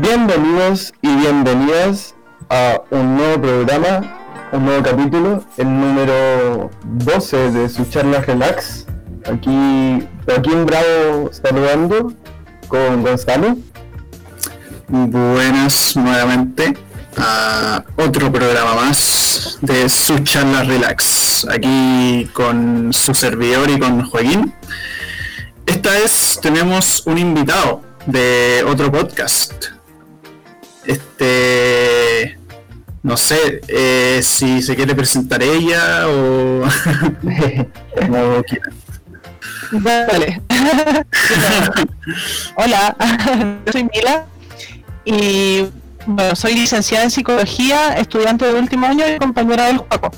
Bienvenidos y bienvenidas a un nuevo programa, un nuevo capítulo, el número 12 de su charla Relax. Aquí Joaquín Bravo saludando con Gonzalo. Buenas nuevamente a otro programa más de su charla Relax. Aquí con su servidor y con Joaquín. Esta vez tenemos un invitado de otro podcast. Este, no sé eh, si se quiere presentar ella o como quiera. Vale. Hola, yo soy Mila y bueno, soy licenciada en psicología, estudiante de último año y compañera del juego.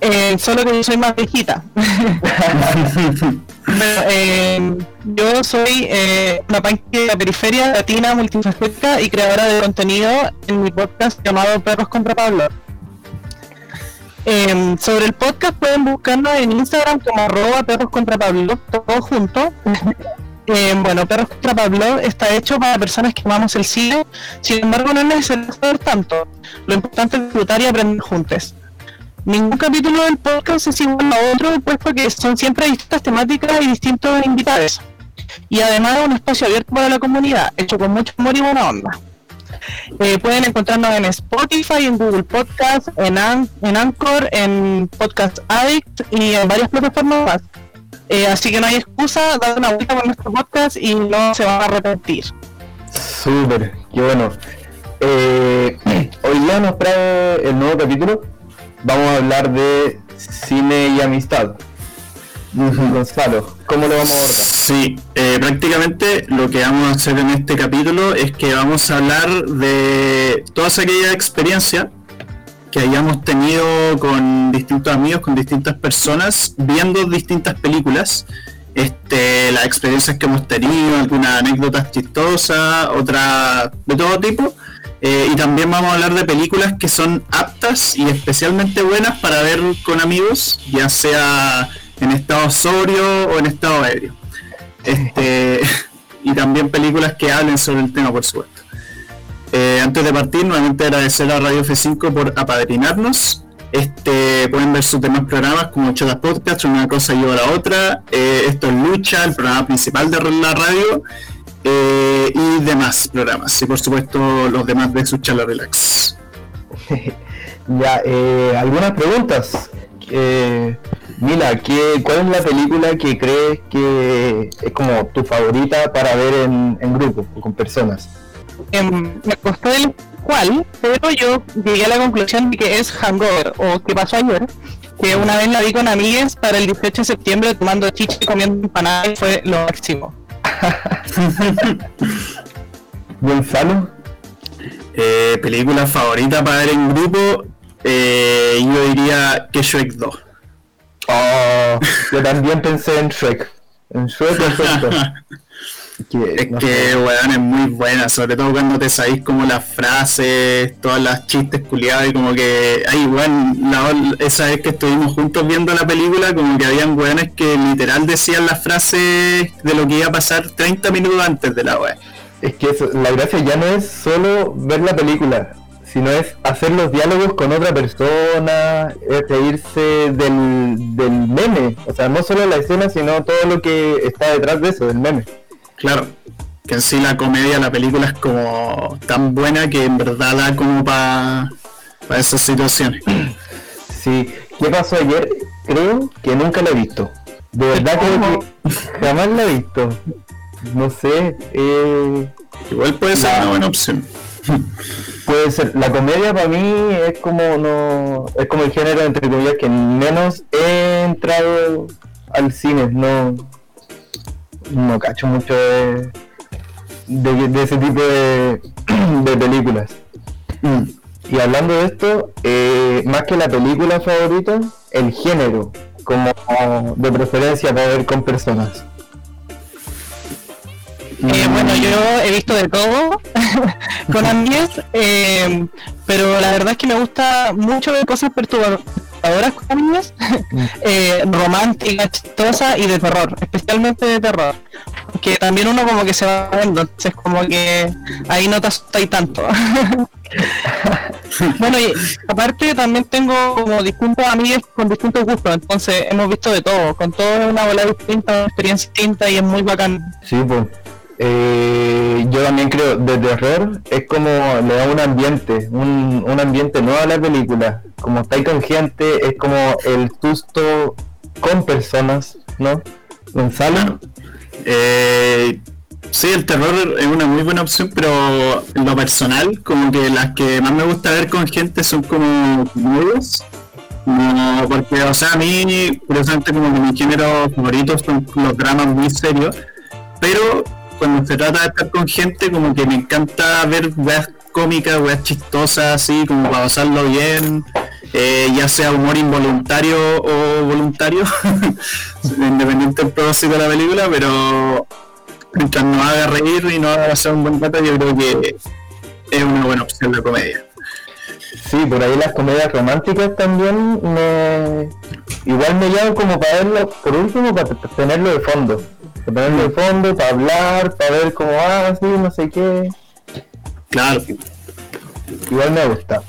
Eh, solo que yo soy más viejita. Eh, yo soy eh, una panque de la periferia latina multifacética y creadora de contenido en mi podcast llamado Perros contra Pablo. Eh, sobre el podcast pueden buscarnos en Instagram como arroba perros contra Pablo, todo junto. Eh, bueno, Perros contra Pablo está hecho para personas que amamos el cine, sin embargo no es necesario saber tanto. Lo importante es disfrutar y aprender juntos. Ningún capítulo del podcast es igual a otro, puesto que son siempre distintas temáticas y distintos invitados. Y además es un espacio abierto para la comunidad, hecho con mucho amor y buena onda. Eh, pueden encontrarnos en Spotify, en Google Podcast, en, An- en Anchor, en Podcast Addict y en varias plataformas más. Eh, así que no hay excusa, dar una vuelta por nuestro podcast y no se van a arrepentir. Súper, qué bueno. Eh, hoy día nos trae el nuevo capítulo. Vamos a hablar de cine y amistad. Gonzalo, ¿cómo lo vamos a abordar? Sí, eh, prácticamente lo que vamos a hacer en este capítulo es que vamos a hablar de todas aquellas experiencias que hayamos tenido con distintos amigos, con distintas personas, viendo distintas películas, este, las experiencias que hemos tenido, algunas anécdotas chistosas, otras de todo tipo. Eh, y también vamos a hablar de películas que son aptas y especialmente buenas para ver con amigos, ya sea en estado sobrio o en estado ebrio. Este, y también películas que hablen sobre el tema, por supuesto. Eh, antes de partir, nuevamente agradecer a Radio F5 por apadrinarnos. Este, pueden ver sus demás programas como Chatas Podcast, una cosa lleva a la otra. Eh, esto es Lucha, el programa principal de la radio. Eh, y demás programas. Y por supuesto los demás de su charla relax. Ya, eh, algunas preguntas. Eh, Mila, ¿qué, ¿cuál es la película que crees que es como tu favorita para ver en, en grupo o con personas? Em, me costó el cual, pero yo llegué a la conclusión de que es Hangover o ¿Qué pasó ayer? Que una vez la vi con amigas para el 18 de septiembre tomando chicha y comiendo empanadas y fue lo máximo. Gonzalo, Eh, película favorita para ver en grupo, eh, yo diría que Shrek 2. oh, yo también pensé en Shrek. En Shrek perfecto. Que, Es no que, weón, es muy buena, sobre todo cuando te sabéis como las frases, todas las chistes culiados y como que, ay, weón, la- esa vez que estuvimos juntos viendo la película, como que habían weones que literal decían las frases de lo que iba a pasar 30 minutos antes de la weón. es que eso, la gracia ya no es solo ver la película, sino es hacer los diálogos con otra persona, es reírse del, del meme. O sea, no solo la escena, sino todo lo que está detrás de eso, del meme. Claro, que en sí la comedia, la película es como tan buena que en verdad da como para esas situaciones. Sí, ¿qué pasó ayer? Creo que nunca la he visto. De verdad creo que jamás la he visto. No sé, eh, Igual puede ser una buena opción. puede ser. La comedia para mí es como no, es como el género entre comillas que menos he entrado al cine. No, no cacho mucho de, de, de ese tipo de, de películas. Mm. Y hablando de esto, eh, más que la película favorita, el género, como de preferencia para ver con personas. Eh, bueno, yo he visto de todo con amigas, eh, pero la verdad es que me gusta mucho ver cosas perturbadoras con amigas, eh, románticas, chistosas y de terror, especialmente de terror. que también uno como que se va viendo, entonces como que ahí no te asustáis tanto. bueno, y aparte también tengo como distintos amigos con distintos gustos, entonces hemos visto de todo, con todo una bola distinta, una experiencia distinta y es muy bacán. Sí, pues. Eh, yo también creo, de terror es como le da un ambiente, un, un ambiente nuevo a la película. Como estáis con gente, es como el susto con personas, ¿no? Gonzalo. Eh, sí, el terror es una muy buena opción, pero lo personal, como que las que más me gusta ver con gente son como nuevos. No, porque, o sea, a mí, curiosamente, como que mis géneros favoritos son los dramas muy serios, pero cuando se trata de estar con gente, como que me encanta ver weas cómicas, weas chistosas, así, como para pasarlo bien, eh, ya sea humor involuntario o voluntario, independiente del propósito de la película, pero mientras nos haga reír y nos haga pasar un buen rato, yo creo que es una buena opción la comedia. Sí, por ahí las comedias románticas también me... Igual me llaman como para verlo, por último, para tenerlo de fondo. Para tenerlo de fondo, para hablar, para ver cómo va, así, no sé qué. Claro. Igual me gusta.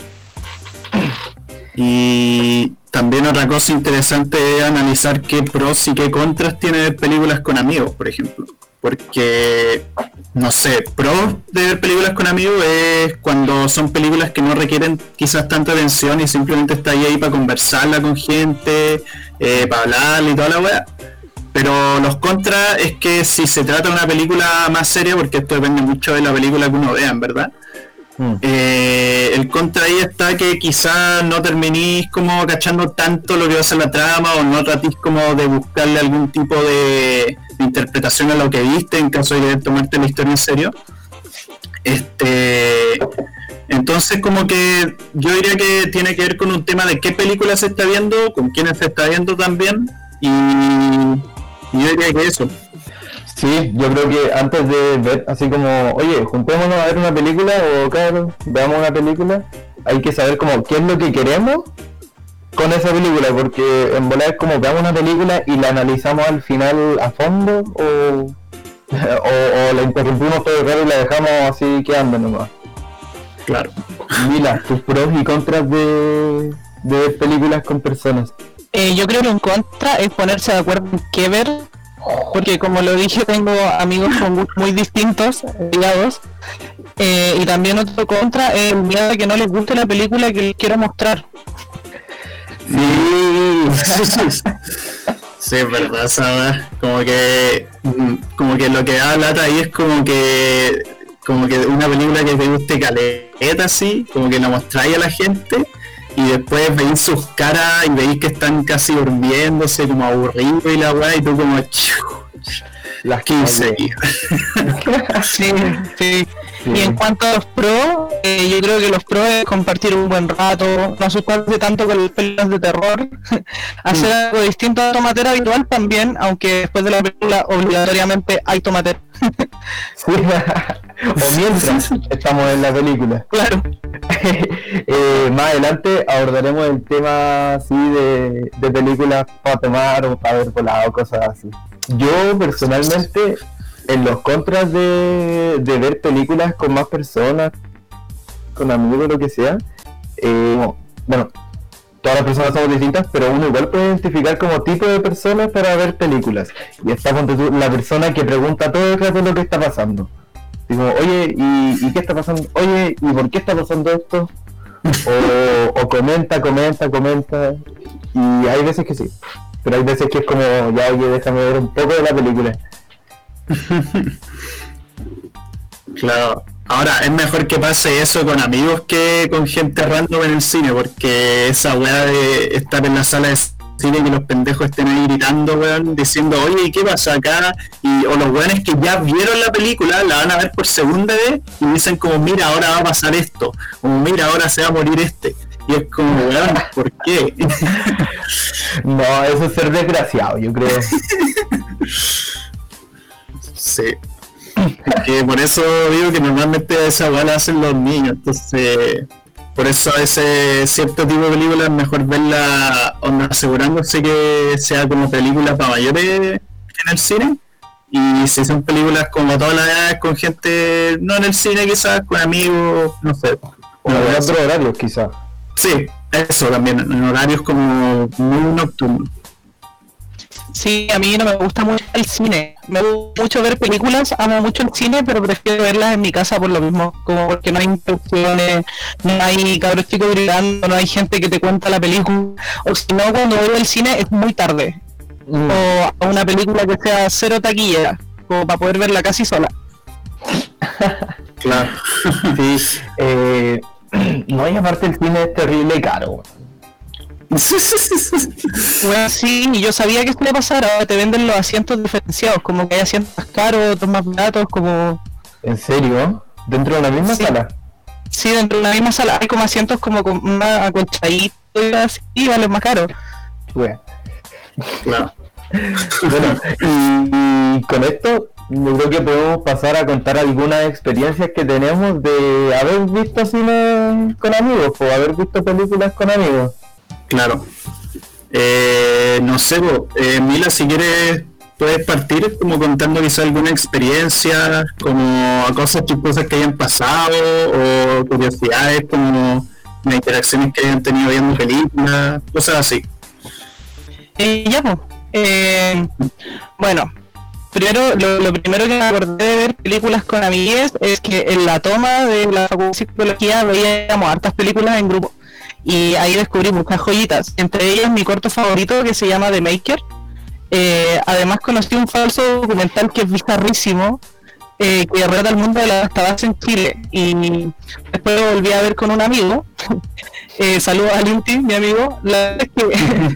Y también otra cosa interesante es analizar qué pros y qué contras tiene ver películas con amigos, por ejemplo. Porque, no sé, pros de ver películas con amigos es cuando son películas que no requieren quizás tanta atención y simplemente está ahí, para conversarla con gente, eh, para hablar y toda la weá. Pero los contras es que si se trata de una película más seria, porque esto depende mucho de la película que uno vea, en verdad, Mm. eh, el contra ahí está que quizás no terminís como cachando tanto lo que va a ser la trama o no tratís como de buscarle algún tipo de, de interpretación a lo que viste en caso de querer tomarte la historia en serio. Este, entonces como que yo diría que tiene que ver con un tema de qué película se está viendo, con quiénes se está viendo también y, y yo diría que eso. Sí, yo creo que antes de ver así como, oye, juntémonos a ver una película o claro, veamos una película, hay que saber como qué es lo que queremos con esa película, porque en volar es como veamos una película y la analizamos al final a fondo o, o, o la interrumpimos todo el rato y la dejamos así quedando nomás. Claro. Mila, tus pros y contras de, de películas con personas. Eh, yo creo que en contra es ponerse de acuerdo en qué ver, porque como lo dije, tengo amigos con gustos muy distintos, ligados, eh, y también otro contra es el miedo de que no les guste la película que les quiero mostrar. Sí, Sí, es verdad, ¿sabes? Como que, mm, como que lo que da lata ahí es como que, como que una película que te guste caleta así, como que la mostráis a la gente y después veis sus caras y veis que están casi durmiéndose, como aburridos y la weá, y tú como, "Chiu, las 15 Sí, sí. Y en cuanto a los pros, eh, yo creo que los pros es compartir un buen rato, no asustarse tanto con las películas de terror, hacer algo distinto a tomatera habitual también, aunque después de la película obligatoriamente hay tomatera. Sí. o mientras estamos en la película. claro. Eh, más adelante abordaremos el tema así de, de películas para tomar o para ver volado, cosas así. Yo personalmente, en los contras de, de ver películas con más personas, con amigos, lo que sea, eh, bueno, todas las personas somos distintas, pero uno igual puede identificar como tipo de personas para ver películas. Y está tú, la persona que pregunta todo el rato lo que está pasando. Digo, oye, ¿y, y qué está pasando? Oye, ¿y por qué está pasando esto? O, o comenta, comenta, comenta. Y hay veces que sí. Pero hay veces que es como, ya, oye, déjame ver un poco de la película. Claro. Ahora, es mejor que pase eso con amigos que con gente random en el cine, porque esa weá de estar en la sala de cine y que los pendejos estén ahí gritando, weón, diciendo, oye, ¿y qué pasa acá? Y, o los weones que ya vieron la película, la van a ver por segunda vez y dicen como, mira, ahora va a pasar esto, como, mira, ahora se va a morir este. Y es como, weón, ¿por qué? No, eso es ser desgraciado, yo creo. Sí. Que por eso digo que normalmente esa weá la hacen los niños, entonces por eso a ese cierto tipo de películas es mejor verla onda, asegurándose que sea como película para mayores en el cine Y si son películas como todas las edades, con gente, no en el cine quizás, con amigos, no sé. De otros horarios quizás. Sí, eso también, en horarios como muy nocturnos. Sí, a mí no me gusta mucho el cine. Me gusta mucho ver películas, amo mucho el cine, pero prefiero verlas en mi casa por lo mismo. Como porque no hay interrupciones, no hay cabros chicos gritando, no hay gente que te cuenta la película. O si no, cuando voy al cine es muy tarde. Mm. O a una película que sea cero taquilla, como para poder verla casi sola. Claro. Sí, eh, no, y aparte el cine es terrible caro. Bueno, sí, y yo sabía que esto iba a pasar. Ahora te venden los asientos diferenciados, como que hay asientos más caros, otros más baratos, como. ¿En serio? ¿Dentro de la misma Sí. sala? Sí, dentro de una misma sala hay como asientos como con más acolchaditos y así, y valen más caro. Bueno, claro. bueno, y, y con esto yo creo que podemos pasar a contar algunas experiencias que tenemos de haber visto cine con amigos o haber visto películas con amigos. Claro. Eh, no sé, bo, eh, Mila, si quieres, puedes partir como contando quizá alguna experiencia, como cosas chistosas que hayan pasado, o curiosidades, como las interacciones que hayan tenido viendo películas, cosas así. Eh, ya, pues. Bueno, primero, lo, primero que me acordé de ver películas con amigues es que en la toma de la psicología veíamos hartas películas en grupo. Y ahí descubrí muchas joyitas. Entre ellas mi corto favorito que se llama The Maker. Eh, además conocí un falso documental que es bizarrísimo. eh, que relata el mundo de la tabas en Chile. Y después lo volví a ver con un amigo. Eh, saludos a Linti, mi amigo. La es que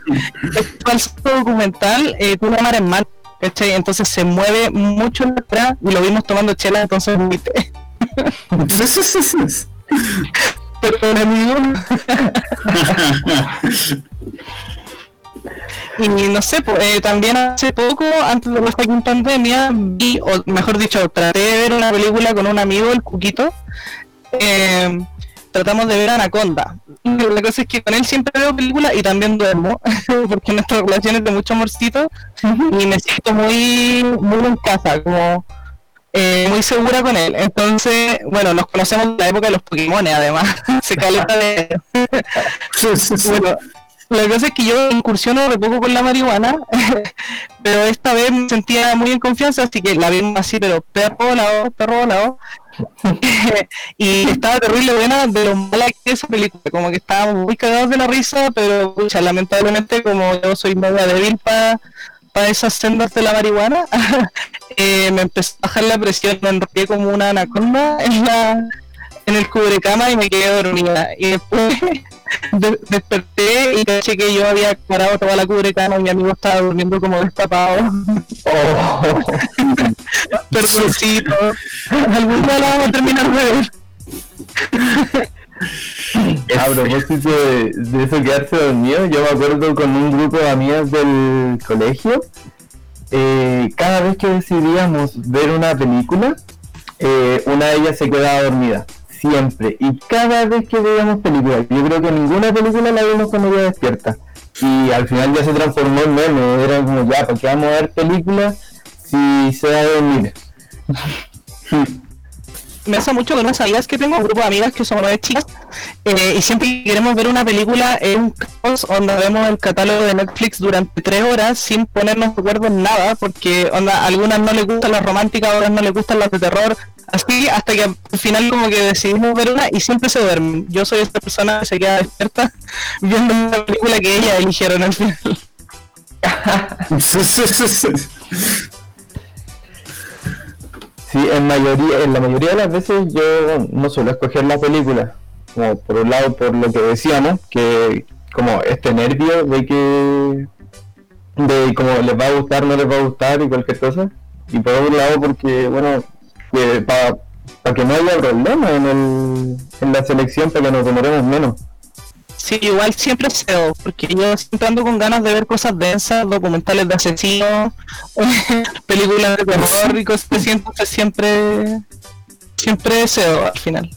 este falso documental eh, una cámara en mano, ¿cachai? Entonces se mueve mucho la atrás y lo vimos tomando chela, entonces vomité. Y no sé, pues, eh, también hace poco, antes de la fucking pandemia, vi, o mejor dicho, traté de ver una película con un amigo, el Cuquito. Eh, tratamos de ver Anaconda. La cosa es que con él siempre veo películas y también duermo, porque nuestra relación es de mucho amorcito y me siento muy, muy en casa, como eh, muy segura con él. Entonces, bueno, nos conocemos de la época de los Pokémon, además. Se caleta de. Bueno, la cosa es que yo incursiono de poco con la marihuana, pero esta vez me sentía muy en confianza, así que la vimos así, pero perro volado, perro volado. y estaba terrible buena de lo mala que es esa película, como que estábamos muy cagados de la risa, pero pucha, lamentablemente como yo soy media débil para esas sendas de la marihuana, eh, me empezó a bajar la presión, me enrollé como una anaconda en la en el cubrecama y me quedé dormida. Y después de- desperté y caché que yo había parado toda la cubrecama y mi amigo estaba durmiendo como destapado. Oh, Perdoncito. Algún día la vamos a terminar de ver. A propósito de, de eso quedarse dormido, yo me acuerdo con un grupo de amigas del colegio, eh, cada vez que decidíamos ver una película, eh, una de ellas se quedaba dormida, siempre, y cada vez que veíamos películas, yo creo que ninguna película la vimos cuando ella despierta, y al final ya se transformó en meme, era como ya, ¿para qué vamos a ver películas si se va a dormir? me pasa mucho con unas amigas que tengo, un grupo de amigas que son nueve chicas, eh, y siempre que queremos ver una película en un caos, donde vemos el catálogo de Netflix durante tres horas sin ponernos de acuerdo en nada, porque onda, a algunas no les gustan las románticas, a otras no les gustan las de terror, así hasta que al final como que decidimos ver una y siempre se duermen. Yo soy esta persona que se queda despierta viendo una película que ellas eligieron al final. Sí, en mayoría, en la mayoría de las veces yo no suelo escoger la película. Como por un lado por lo que decíamos, que como este nervio de que de como les va a gustar, no les va a gustar y cualquier cosa. Y por otro lado porque bueno, para que no haya problema en el, en la selección, para que nos demoremos menos. Sí, igual siempre cedo, porque yo siempre ando con ganas de ver cosas densas, documentales de asesinos, películas de terror y cosas así, entonces siempre, siempre cedo al final.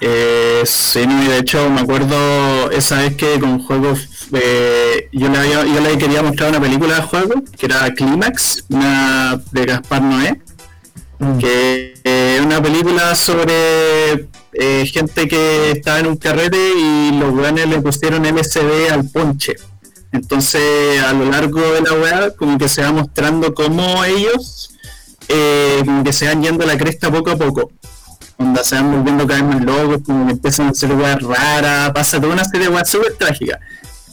Eh, sí, no, y de hecho me acuerdo esa vez que con juegos eh, yo, le había- yo le quería mostrar una película de juego que era Climax, una de Gaspar Noé, Mm. que eh, es una película sobre eh, gente que estaba en un carrete y los weones le pusieron LSD al ponche. Entonces, a lo largo de la weá, como que se va mostrando cómo ellos eh, como que se van yendo a la cresta poco a poco. Onda, se van volviendo cada vez más locos, como que empiezan a hacer weas raras, pasa toda una serie de weas súper trágicas.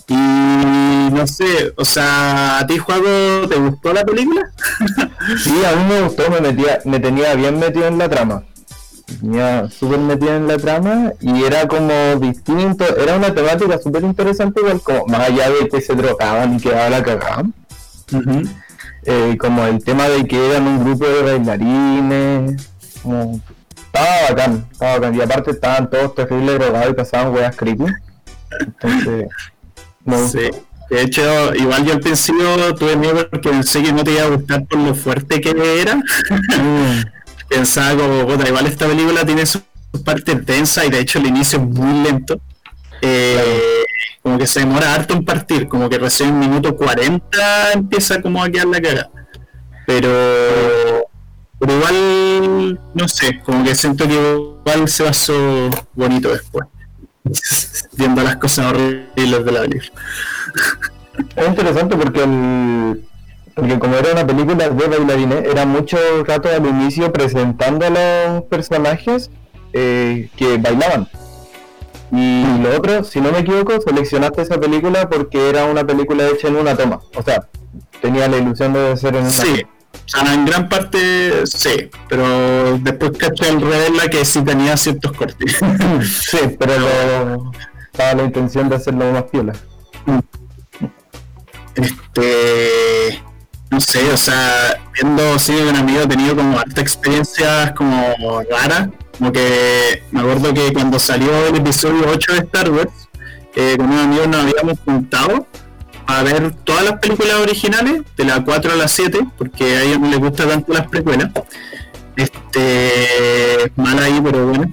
Y no sé, o sea, ¿a ti, Juego, te gustó la película? Sí, a mí me gustó, me, metía, me tenía bien metido en la trama. Tenía súper metido en la trama y era como distinto, era una temática súper interesante, igual como más allá de que se drogaban y quedaba la cagada. eh, como el tema de que eran un grupo de bailarines, como, estaba bacán, estaba bacán. Y aparte estaban todos terribles drogados y pasaban weas creepy. Entonces. Sí. De hecho, igual yo al principio tuve miedo porque pensé que no te iba a gustar por lo fuerte que era. Mm. Pensaba como, puta, igual esta película tiene sus partes densas y de hecho el inicio es muy lento. Eh, como que se demora harto en partir, como que recién en minuto 40 empieza como a quedar la cara. Pero, pero igual, no sé, como que siento que igual se pasó bonito después. Viendo las cosas horribles de la película. Es interesante porque el, porque como era una película de bailarines, era mucho rato al inicio presentando a los personajes eh, que bailaban. Y lo otro, si no me equivoco, seleccionaste esa película porque era una película hecha en una toma. O sea, tenía la ilusión de ser en una Sí, o sea, en gran parte sí, pero después caché al reverla que sí tenía ciertos cortes. sí, pero lo- estaba la intención de hacerlo más piola. este no sé, o sea, viendo cine con amigos he tenido como harta experiencias como raras, como que me acuerdo que cuando salió el episodio 8 de Star Wars, eh, con unos amigos nos habíamos juntado a ver todas las películas originales, de la 4 a la 7, porque a ellos no les gustan tanto las precuelas. Este, mal ahí, pero bueno.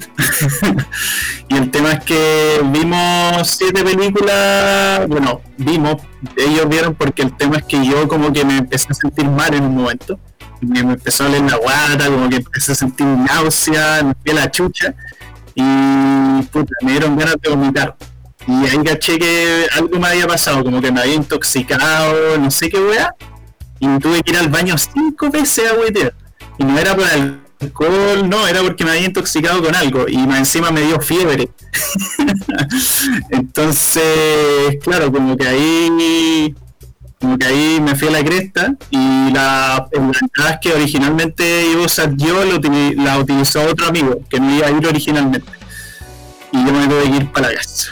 y el tema es que vimos siete películas, bueno, vimos, ellos vieron porque el tema es que yo como que me empecé a sentir mal en un momento. Me, empezó a doler la guata, como que empecé a sentir náusea, me fui la chucha y puta, me dieron ganas de vomitar. Y ahí caché que algo me había pasado, como que me había intoxicado, no sé qué weá, y tuve que ir al baño cinco veces a huetear. Y no era por alcohol, no, era porque me había intoxicado con algo y más encima me dio fiebre. Entonces, claro, como que ahí como que ahí me fui a la cresta y la, entrada que originalmente iba a usar yo, utili- la utilizó otro amigo que no iba a ir originalmente. Y yo me tuve que ir para la casa.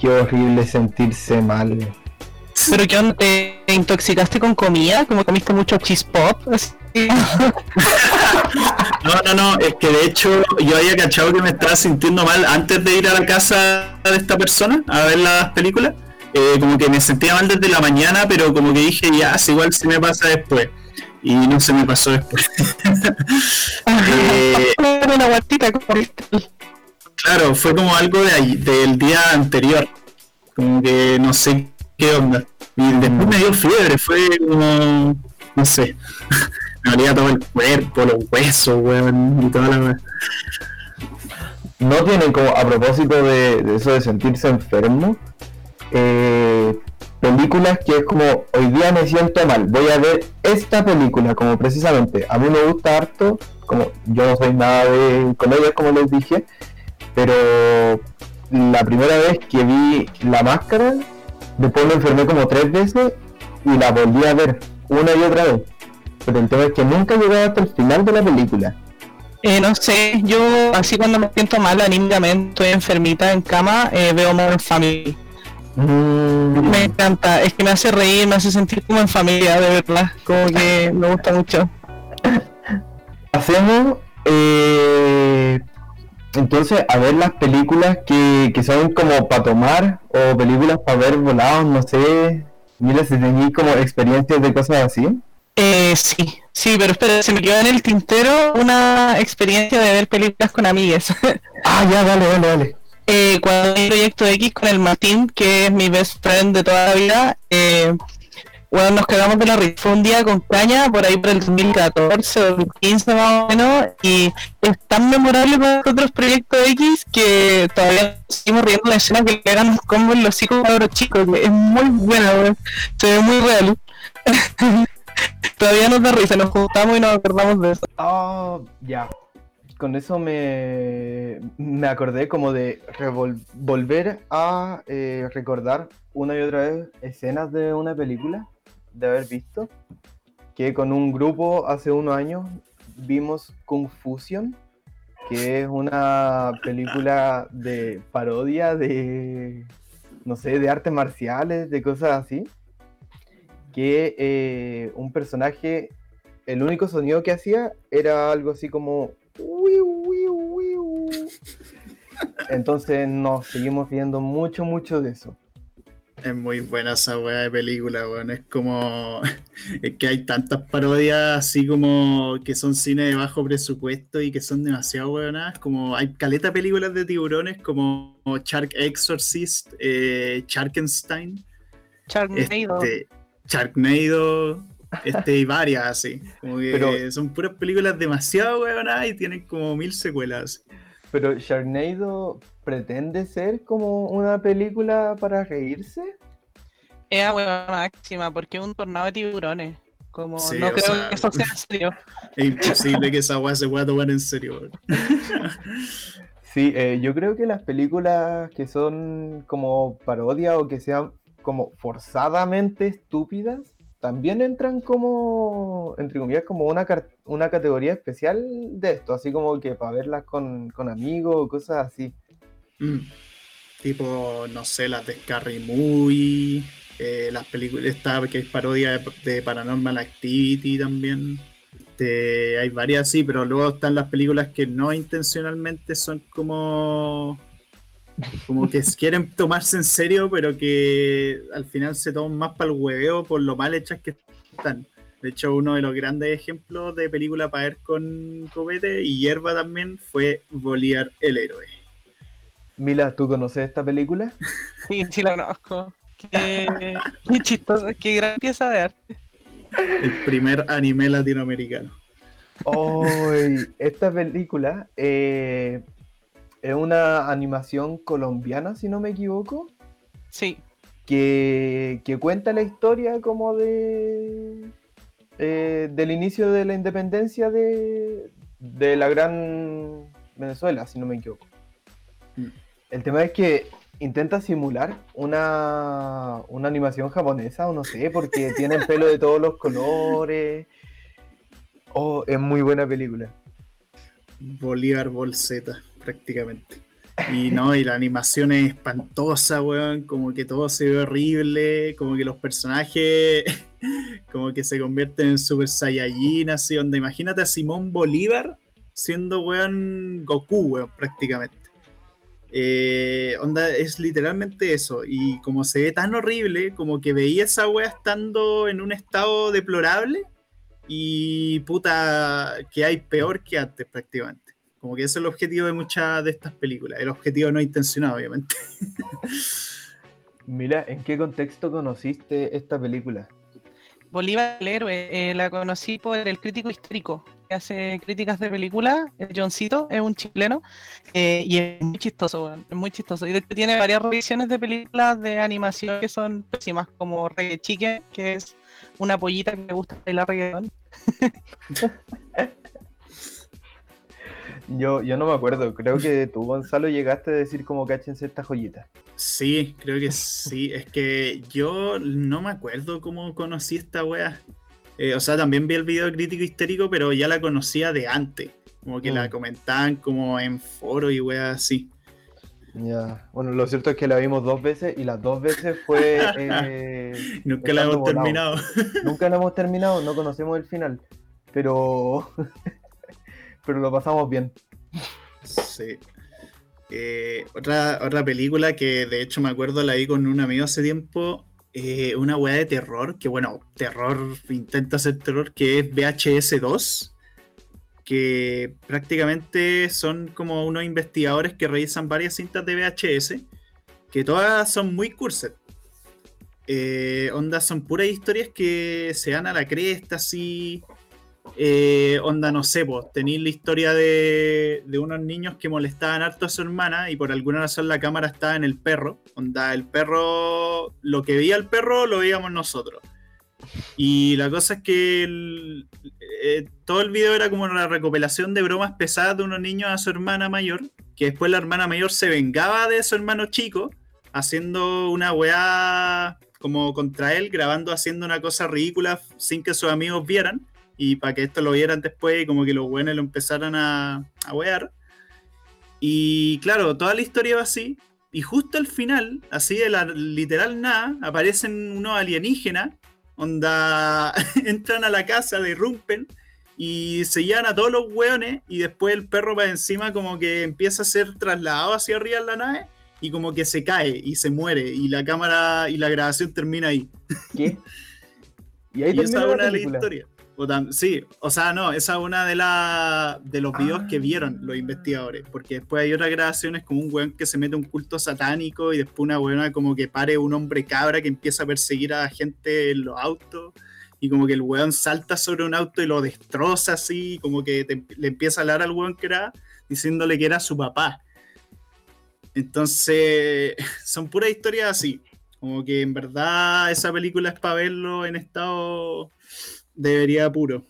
Qué horrible sentirse mal. Pero que onda, te intoxicaste con comida, como comiste mucho cheese pop. No, no, no, es que de hecho yo había cachado que me estaba sintiendo mal antes de ir a la casa de esta persona a ver las películas. Eh, como que me sentía mal desde la mañana, pero como que dije, ya, si igual se me pasa después. Y no se me pasó después. Eh, una guatita como claro, fue como algo de ahí- del día anterior. Como que no sé qué onda. Y después me dio fiebre, fue no sé. me dolía todo el cuerpo, los huesos, weón, y toda la no tienen como a propósito de, de eso de sentirse enfermo eh, películas que es como hoy día me siento mal voy a ver esta película como precisamente a mí me gusta harto como yo no soy nada de comedia como les dije pero la primera vez que vi la máscara después me enfermé como tres veces y la volví a ver una y otra vez pero el tema es que nunca llegué hasta el final de la película Eh, no sé, yo así cuando me siento mal anímicamente, estoy enfermita en cama, eh, veo Modern Family. Mm. Me encanta, es que me hace reír, me hace sentir como en familia, de verdad, como que me gusta mucho. hacemos eh, entonces a ver las películas que, que son como para tomar o películas para ver volados, no sé. Mira si tenéis como experiencias de cosas así. Eh, sí, sí, pero espera, se me quedó en el tintero una experiencia de ver películas con amigas. Ah, ya, dale, dale, dale. eh, cuando hay Proyecto X con el Martín, que es mi best friend de toda la vida, eh, bueno, nos quedamos de la risa. Fue un día con caña, por ahí por el 2014 o 2015 más o menos, y es tan memorable para nosotros Proyecto X que todavía seguimos riendo la escena que le pegan los combos los hijos a los chicos, es muy buena, weón. se ve muy real. todavía nos da risa, nos juntamos y nos acordamos de eso. Ah, ya. Con eso me, me acordé como de volver a eh, recordar una y otra vez escenas de una película, de haber visto, que con un grupo hace unos años vimos Confusion, que es una película de parodia de, no sé, de artes marciales, de cosas así, que eh, un personaje el único sonido que hacía era algo así como. Entonces nos seguimos viendo mucho, mucho de eso. Es muy buena esa weá de película, weón. Es como. Es que hay tantas parodias así como que son cine de bajo presupuesto y que son demasiado weonadas. Como hay caleta películas de tiburones como Shark Exorcist, eh, Sharkenstein, Charnado. este, Sharknado, este y varias así. Como que Pero- son puras películas demasiado weonadas y tienen como mil secuelas. Pero Sharknado pretende ser como una película para reírse. Es la hueá máxima, porque es un tornado de tiburones. Como Sí, no creo sea- que eso sea en serio. Es imposible que esa weá se pueda tomar en serio. Sí, eh, yo creo que las películas que son como parodia o que sean como forzadamente estúpidas también entran como, entre comillas, como una, una categoría especial de esto, así como que para verlas con, con amigos cosas así. Mm. Tipo, no sé, las de Scary Movie, eh, las películas, esta que es parodia de, de Paranormal Activity también. Este, hay varias sí, pero luego están las películas que no intencionalmente son como como que quieren tomarse en serio, pero que al final se toman más para el hueveo por lo mal hechas que están. De hecho, uno de los grandes ejemplos de película para ver con copete y hierba también fue Bolívar el héroe. Mila, ¿tú conoces esta película? Sí, sí la conozco. Qué, qué chistoso, qué gran pieza de arte. El primer anime latinoamericano. Hoy, esta película eh, es una animación colombiana, si no me equivoco. Sí, que, que cuenta la historia como de eh, del inicio de la independencia de, de la gran Venezuela, si no me equivoco. Mm. El tema es que intenta simular una, una animación japonesa, o no sé, porque tienen pelo de todos los colores. Oh, es muy buena película. Bolívar Bolseta, prácticamente. Y no, y la animación es espantosa, weón. Como que todo se ve horrible. Como que los personajes como que se convierten en Super Saiyajin, así. Donde imagínate a Simón Bolívar siendo, weón, Goku, weón, prácticamente. Eh, onda, es literalmente eso. Y como se ve tan horrible, como que veía esa wea estando en un estado deplorable. Y puta, que hay peor que antes, prácticamente. Como que ese es el objetivo de muchas de estas películas. El objetivo no intencionado, obviamente. Mira, ¿en qué contexto conociste esta película? Bolívar el héroe, eh, la conocí por el crítico histórico que hace críticas de películas, el Johncito, es un chileno, eh, y es muy chistoso, es muy chistoso. Y de hecho tiene varias revisiones de películas de animación que son pésimas, como Reggae Chicken, que es una pollita que le gusta bailar reggaetón. Yo, yo no me acuerdo, creo que tú, Gonzalo, llegaste a decir como cáchense esta joyita. Sí, creo que sí. Es que yo no me acuerdo cómo conocí esta wea. Eh, o sea, también vi el video crítico histérico, pero ya la conocía de antes. Como que Mm. la comentaban como en foro y weas así. Ya, bueno, lo cierto es que la vimos dos veces y las dos veces fue... eh, Nunca la hemos volado. terminado. Nunca la hemos terminado, no conocemos el final, pero... pero lo pasamos bien. Sí. Eh, otra, otra película que de hecho me acuerdo la vi con un amigo hace tiempo. eh, una weá de terror, que bueno, terror, intenta ser terror, que es VHS 2. que prácticamente son como unos investigadores que revisan varias cintas de VHS, que todas son muy cursed. Eh, onda, son puras historias que se dan a la cresta, así. Eh, onda, no sé, pues tenéis la historia de, unos niños que molestaban harto a su hermana y por alguna razón la cámara estaba en el perro. Onda, el perro, lo que veía el perro lo veíamos nosotros. Y la cosa es que eh, todo el video era como una recopilación de bromas pesadas de unos niños a su hermana mayor, que después la hermana mayor se vengaba de su hermano chico, haciendo una weá como contra él, grabando haciendo una cosa ridícula sin que sus amigos vieran, y para que esto lo vieran después y como que los buenos lo empezaran a, a wear. Y claro, toda la historia va así, y justo al final, así de la literal nada, aparecen unos alienígenas Onda, entran a la casa, derrumpen y se llevan a todos los hueones y después el perro para encima como que empieza a ser trasladado hacia arriba en la nave y como que se cae y se muere y la cámara y la grabación termina ahí. ¿Qué? Y ahí esa de las historias sí, o sea, no, esa es una de, la, de los videos que vieron los investigadores, porque después hay otras grabaciones como un weón que se mete a un culto satánico y después una weona como que pare un hombre cabra que empieza a perseguir a la gente en los autos y como que el weón salta sobre un auto y lo destroza así, como que le empieza a hablar al weón que era diciéndole que era su papá. Entonces, son puras historias así. Como que en verdad esa película es para verlo en estado debería puro.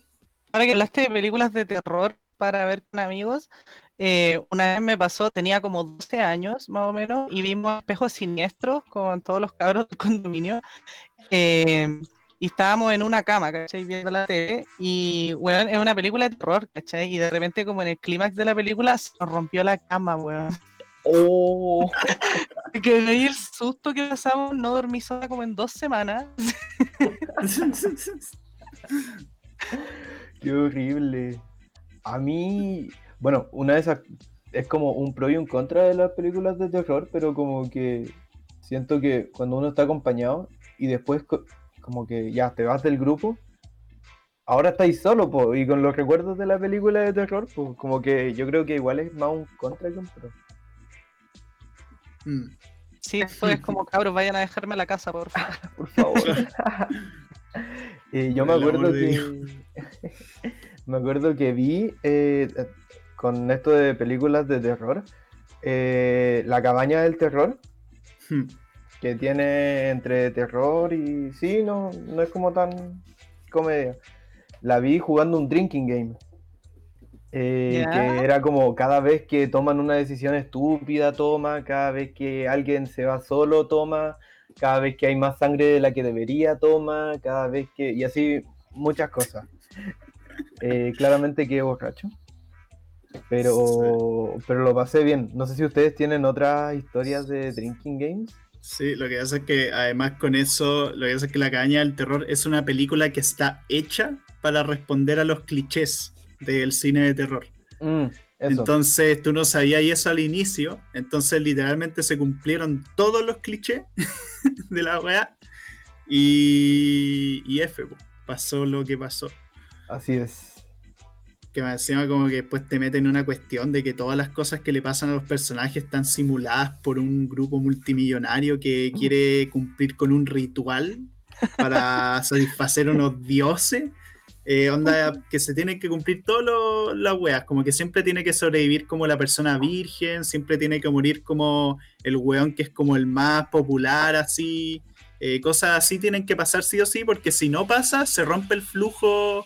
Ahora que hablaste de películas de terror para ver con amigos, eh, una vez me pasó, tenía como 12 años más o menos, y vimos espejos siniestros con todos los cabros del condominio. Eh, y estábamos en una cama, ¿cachai? Viendo la tele. Y, bueno, es una película de terror, ¿cachai? Y de repente, como en el clímax de la película, se nos rompió la cama, weón. Oh. que me el susto que pasamos, no dormí sola como en dos semanas. Qué horrible. A mí, bueno, una de esas es como un pro y un contra de las películas de terror, pero como que siento que cuando uno está acompañado y después como que ya te vas del grupo, ahora estáis solo, po, y con los recuerdos de la película de terror, pues como que yo creo que igual es más un contra que un pro. Mm. Sí, después es como cabros, vayan a dejarme a la casa, por favor. por favor. yo me acuerdo que me acuerdo que vi eh, con esto de películas de terror eh, La cabaña del terror hmm. que tiene entre terror y sí, no, no es como tan comedia. La vi jugando un drinking game. Eh, que era como cada vez que toman una decisión estúpida, toma, cada vez que alguien se va solo, toma, cada vez que hay más sangre de la que debería toma, cada vez que... y así muchas cosas. Eh, claramente que borracho. Pero, pero lo pasé bien. No sé si ustedes tienen otras historias de Drinking Games. Sí, lo que pasa es que además con eso, lo que pasa es que La Caña del Terror es una película que está hecha para responder a los clichés del cine de terror. Mm. Entonces tú no sabías eso al inicio, entonces literalmente se cumplieron todos los clichés de la weá y, y F, pasó lo que pasó. Así es. Que me encima como que después te meten en una cuestión de que todas las cosas que le pasan a los personajes están simuladas por un grupo multimillonario que quiere cumplir con un ritual para satisfacer unos dioses eh, onda que se tiene que cumplir todas las weas, como que siempre tiene que sobrevivir como la persona virgen, siempre tiene que morir como el weón que es como el más popular, así. Eh, cosas así tienen que pasar sí o sí, porque si no pasa, se rompe el flujo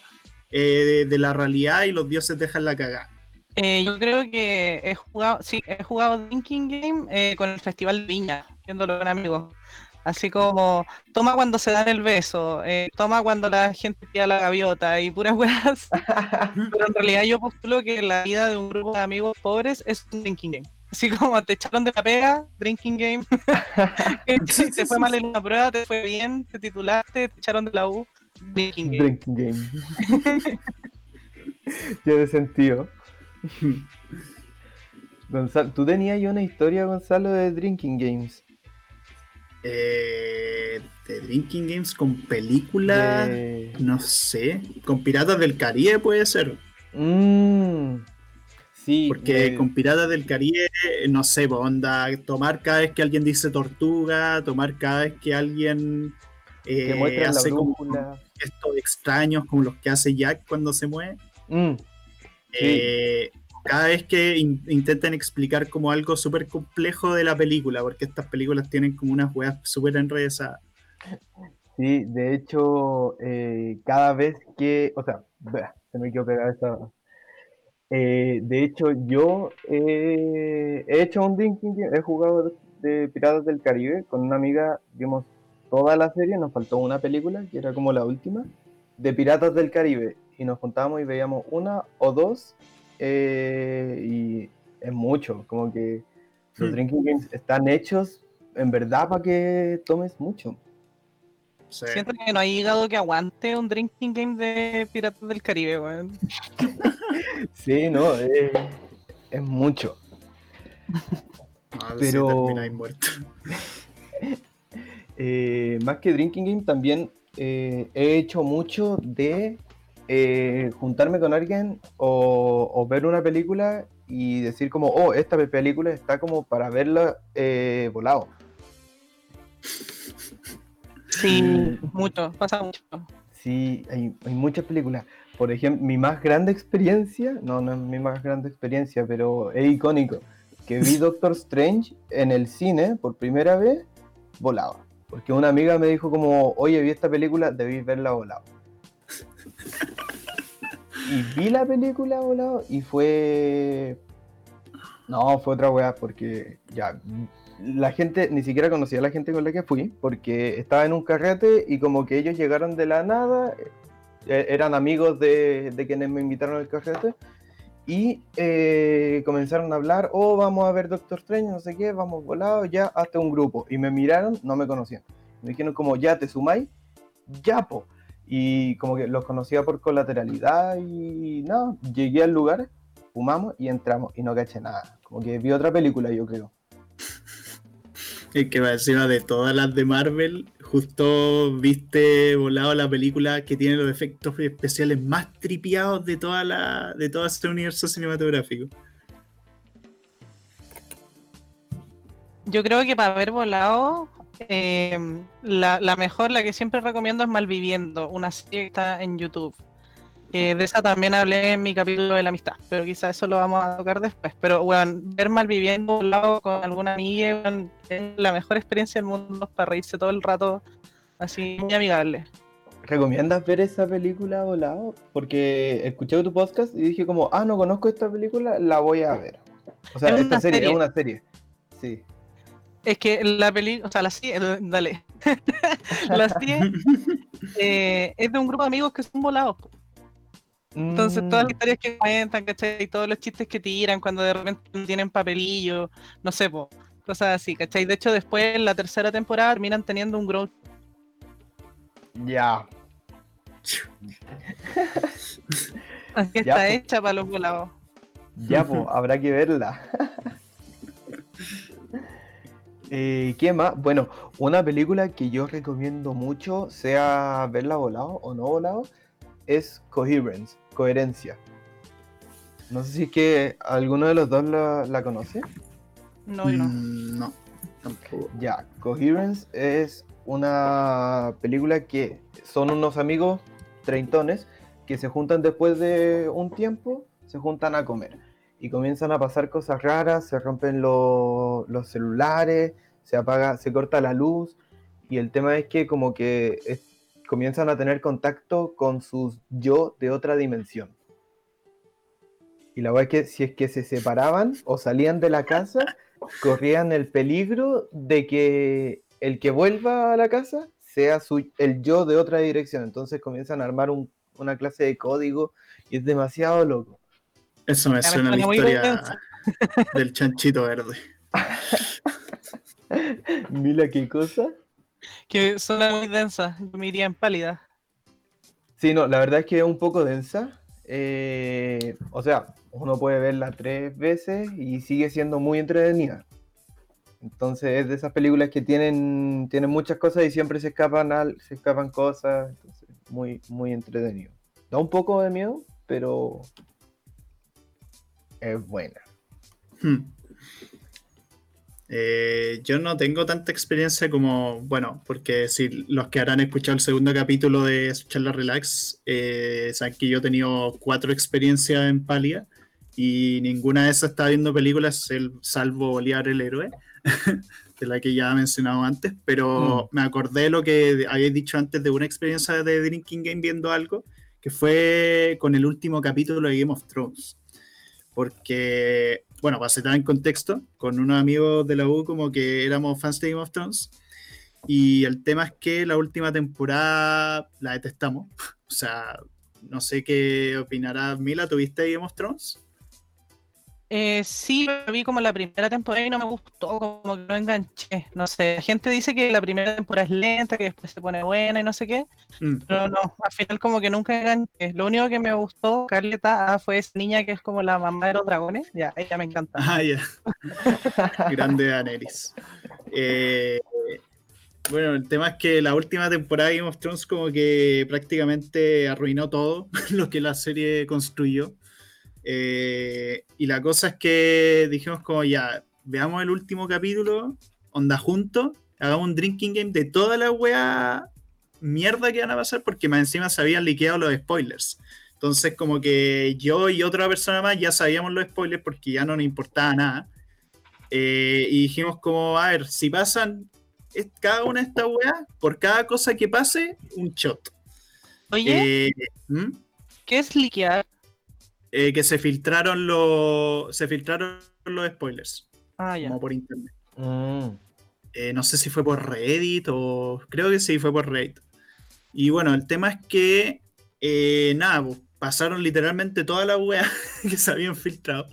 eh, de, la realidad y los dioses dejan la cagada. yo creo que he jugado, sí, he jugado Drinking Game con el Festival Viña, viéndolo con amigos. Así como, toma cuando se dan el beso, eh, toma cuando la gente pide la gaviota y puras weas. Pero en realidad yo postulo que la vida de un grupo de amigos pobres es un drinking game. Así como te echaron de la pega, drinking game. te fue mal en una prueba, te fue bien, te titulaste, te echaron de la U, drinking game. Drinking game. Tiene sentido. Gonzalo, tú tenías una historia, Gonzalo, de Drinking Games. Eh, de Drinking Games con película, no sé, con Piratas del Caribe puede ser. Mmm. Sí. Porque eh, con Piratas del Caribe, no sé, onda, tomar cada vez que alguien dice tortuga, tomar cada vez que alguien eh, que hace como gestos extraños como los que hace Jack cuando se mueve. Mm, Eh, cada vez que in- intentan explicar como algo súper complejo de la película, porque estas películas tienen como unas weas súper enrevesadas. Sí, de hecho, eh, cada vez que, o sea, se me quedó pegada esta. Eh, de hecho, yo eh, he hecho un drinking he jugado de Piratas del Caribe con una amiga, vimos toda la serie, nos faltó una película, que era como la última, de Piratas del Caribe, y nos juntábamos y veíamos una o dos, eh, y es mucho, como que los Hmm. drinking games están hechos en verdad para que tomes mucho. Sí. Siento que no hay hígado que aguante un drinking game de Piratas del Caribe, weón. Sí, no, es, es mucho. No, Pero- muerto. Eh, más que Drinking Game, también eh, he hecho mucho de eh, juntarme con alguien o, o ver una película y decir como, oh, esta pe- película está como para verla eh, volado. Sí, mucho, pasa mucho. Sí, hay, hay muchas películas. Por ejemplo, mi más grande experiencia, no, no es mi más grande experiencia, pero es icónico, que vi Doctor Strange en el cine por primera vez volado. Porque una amiga me dijo como, oye, vi esta película, debís verla volado. Y vi la película volado y fue... No, fue otra weá, porque ya, la gente, ni siquiera conocía a la gente con la que fui, porque estaba en un carrete y como que ellos llegaron de la nada, eh, eran amigos de, quienes me invitaron al carrete, y eh, comenzaron a hablar, oh, vamos a ver Doctor Strange, no sé qué, vamos volados, ya, hasta un grupo. Y me miraron, no me conocían. Me dijeron como, ya, ¿te sumáis? Ya, po. Y como que los conocía por colateralidad y nada, llegué al lugar, fumamos y entramos y no caché nada. Como que vi otra película, yo creo. Es que va encima de todas las de Marvel, justo viste volado la película que tiene los efectos especiales más tripiados de toda la de todo este universo cinematográfico. Yo creo que para haber volado, eh, la, la mejor, la que siempre recomiendo es Malviviendo, una serie que está en YouTube. Eh, de esa también hablé en mi capítulo de la amistad, pero quizás eso lo vamos a tocar después. Pero, bueno, ver Malviviendo volado con alguna amiga es la mejor experiencia del mundo para reírse todo el rato, así muy amigable. ¿Recomiendas ver esa película volado? Porque escuché tu podcast y dije como, ah, no conozco esta película, la voy a ver. O sea, Es esta serie, serie. es una serie. Sí. Es que la película, o sea, la serie, el- dale. la serie eh, es de un grupo de amigos que son volados. po. Entonces, todas las Mm, historias que cuentan, ¿cachai? Y todos los chistes que tiran cuando de repente tienen papelillo, no sé, po, cosas así, ¿cachai? De hecho, después en la tercera temporada terminan teniendo un grow. Ya. Así Ya, está po. hecha para los volados. Ya, pues, habrá que verla. Eh, ¿Qué más? Bueno, una película que yo recomiendo mucho, sea verla volado o no volado, es Coherence, Coherencia. No sé si es que alguno de los dos la, la conoce. No, yo no. Mm, no, tampoco. Ya, Coherence es una película que son unos amigos treintones que se juntan después de un tiempo, se juntan a comer y comienzan a pasar cosas raras, se rompen lo- los celulares, se apaga, se corta la luz y el tema es que como que comienzan a tener contacto con sus yo de otra dimensión. Y la verdad es que si es que se separaban o salían de la casa, corrían el peligro de que el que vuelva a la casa sea su, el yo de otra dirección. Entonces comienzan a armar un- una clase de código y es demasiado loco. Eso me suena a la historia del chanchito verde. Mira qué cosa. Que suena muy densa, yo me iría en pálida. Sí, no, la verdad es que es un poco densa. Eh, o sea, uno puede verla tres veces y sigue siendo muy entretenida. Entonces es de esas películas que tienen, tienen muchas cosas y siempre se escapan al, se escapan cosas. Entonces, muy, muy entretenido. Da un poco de miedo, pero es buena. Hmm. Eh, yo no tengo tanta experiencia como, bueno, porque si los que habrán escuchado el segundo capítulo de Charla Relax, eh, saben que yo he tenido cuatro experiencias en Palia y ninguna de esas estaba viendo películas, salvo Bolívar el héroe, de la que ya he mencionado antes, pero mm. me acordé lo que habéis dicho antes de una experiencia de Drinking Game viendo algo, que fue con el último capítulo de Game of Thrones. Porque bueno, para estar en contexto, con unos amigos de la U como que éramos fans de Game of Thrones. Y el tema es que la última temporada la detestamos. O sea, no sé qué opinará Mila. ¿Tuviste Game of Thrones? Eh, sí, vi como la primera temporada y no me gustó, como que no enganché. No sé, la gente dice que la primera temporada es lenta, que después se pone buena y no sé qué. Mm. Pero no, al final como que nunca enganché. Lo único que me gustó, Carleta, ah, fue esa niña que es como la mamá de los dragones. Ya, ella me encanta. Ah, ya. Grande Daenerys. Eh, bueno, el tema es que la última temporada de Game of Thrones como que prácticamente arruinó todo lo que la serie construyó. Eh, y la cosa es que dijimos como ya, veamos el último capítulo, onda juntos, hagamos un drinking game de toda la wea mierda que van a pasar porque más encima se habían liqueado los spoilers. Entonces como que yo y otra persona más ya sabíamos los spoilers porque ya no nos importaba nada. Eh, y dijimos como, a ver, si pasan cada una de estas weas, por cada cosa que pase, un shot. Oye, eh, ¿hmm? ¿qué es liquear? Eh, que se filtraron los se filtraron los spoilers. Ah, ya. Como por internet. Mm. Eh, no sé si fue por Reddit o. Creo que sí, fue por Reddit. Y bueno, el tema es que. Eh, nada, pues, pasaron literalmente toda la wea que se habían filtrado.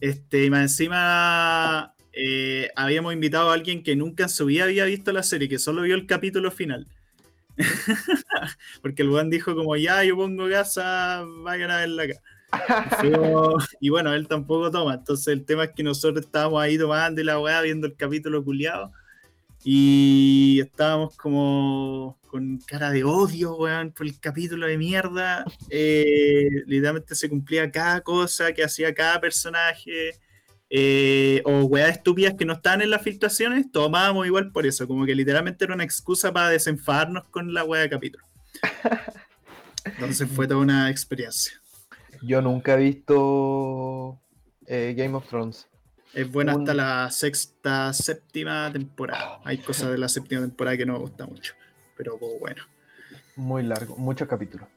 Este, y más encima. habíamos invitado a alguien que nunca en su vida había visto la serie, que solo vio el capítulo final. Porque el buen dijo como ya yo pongo casa, vayan a verla acá y bueno, él tampoco toma. Entonces el tema es que nosotros estábamos ahí tomando y la weá viendo el capítulo culiado. Y estábamos como con cara de odio, weón, por el capítulo de mierda. Eh, literalmente se cumplía cada cosa que hacía cada personaje. Eh, o weá estúpidas que no estaban en las filtraciones, tomábamos igual por eso. Como que literalmente era una excusa para desenfadarnos con la weá de capítulo. Entonces fue toda una experiencia. Yo nunca he visto eh, Game of Thrones. Es buena hasta la sexta, séptima temporada. Hay cosas de la séptima temporada que no me gusta mucho, pero bueno. Muy largo, muchos capítulos.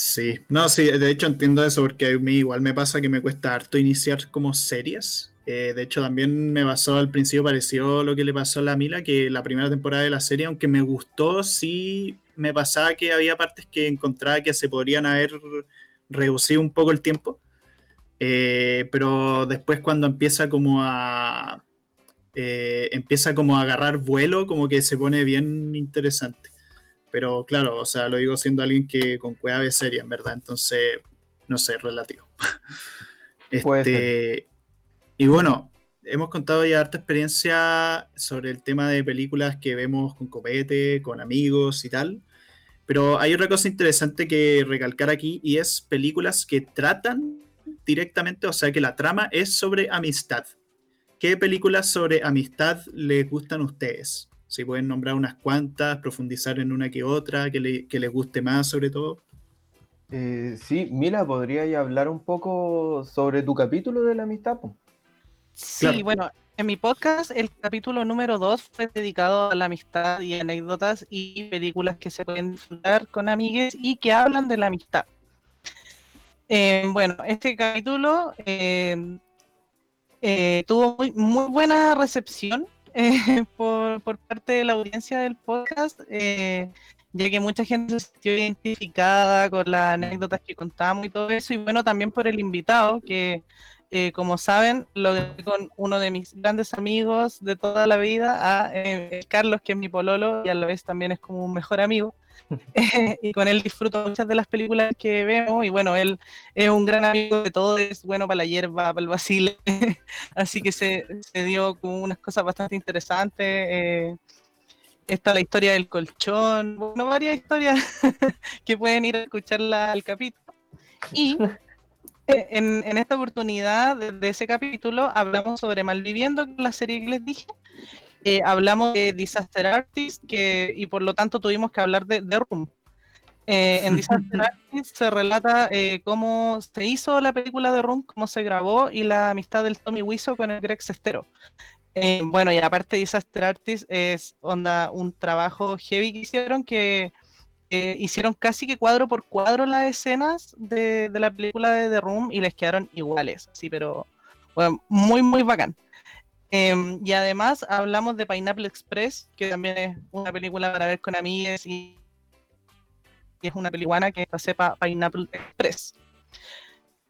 Sí, no, sí, de hecho entiendo eso porque a mí igual me pasa que me cuesta harto iniciar como series. Eh, de hecho, también me pasó al principio, pareció lo que le pasó a la Mila, que la primera temporada de la serie, aunque me gustó, sí me pasaba que había partes que encontraba que se podrían haber reducido un poco el tiempo, eh, pero después cuando empieza como a eh, empieza como a agarrar vuelo, como que se pone bien interesante. Pero claro, o sea, lo digo siendo alguien que con cueva de serie, en verdad, entonces, no sé, relativo. este, y bueno, hemos contado ya harta experiencia sobre el tema de películas que vemos con copete, con amigos y tal. Pero hay otra cosa interesante que recalcar aquí y es películas que tratan directamente, o sea que la trama es sobre amistad. ¿Qué películas sobre amistad les gustan a ustedes? Si pueden nombrar unas cuantas, profundizar en una que otra, que, les guste más sobre todo. Eh, sí, Mila, ¿podrías hablar un poco sobre tu capítulo de la amistad? Sí, bueno, en mi podcast, el capítulo número 2 fue dedicado a la amistad y anécdotas y películas que se pueden disfrutar con amigues y que hablan de la amistad. Eh, bueno, este capítulo eh, eh, tuvo muy, buena recepción por, por, parte de la audiencia del podcast, ya que mucha gente se sintió identificada con las anécdotas que contábamos y todo eso, y bueno, también por el invitado que eh, como saben, lo con uno de mis grandes amigos de toda la vida, a eh, Carlos, que es mi pololo y a la vez también es como un mejor amigo. y con él disfruto muchas de las películas que vemos y bueno, él es un gran amigo de todo, es bueno para la hierba, para el vacile, así que se, se, dio como unas cosas bastante interesantes. Eh, está la historia del colchón, bueno, varias historias que pueden ir a escucharla al capítulo. Y en, en esta oportunidad de, ese capítulo hablamos sobre Malviviendo, la serie que les dije. Eh, hablamos de Disaster Artist que, y por lo tanto tuvimos que hablar de, de Room. Eh, en Disaster Artist se relata eh, cómo se hizo la película de Room, cómo se grabó y la amistad del Tommy Wiseau con el Greg Sestero. Eh, bueno, y aparte Disaster Artist es onda, un trabajo heavy que hicieron que eh, hicieron casi que cuadro por cuadro las escenas de, de la película de The Room y les quedaron iguales, sí, pero bueno, muy, muy bacán. Em, y además hablamos de Pineapple Express, que también es una película para ver con amigues y, es una película que se sepa Pineapple Express.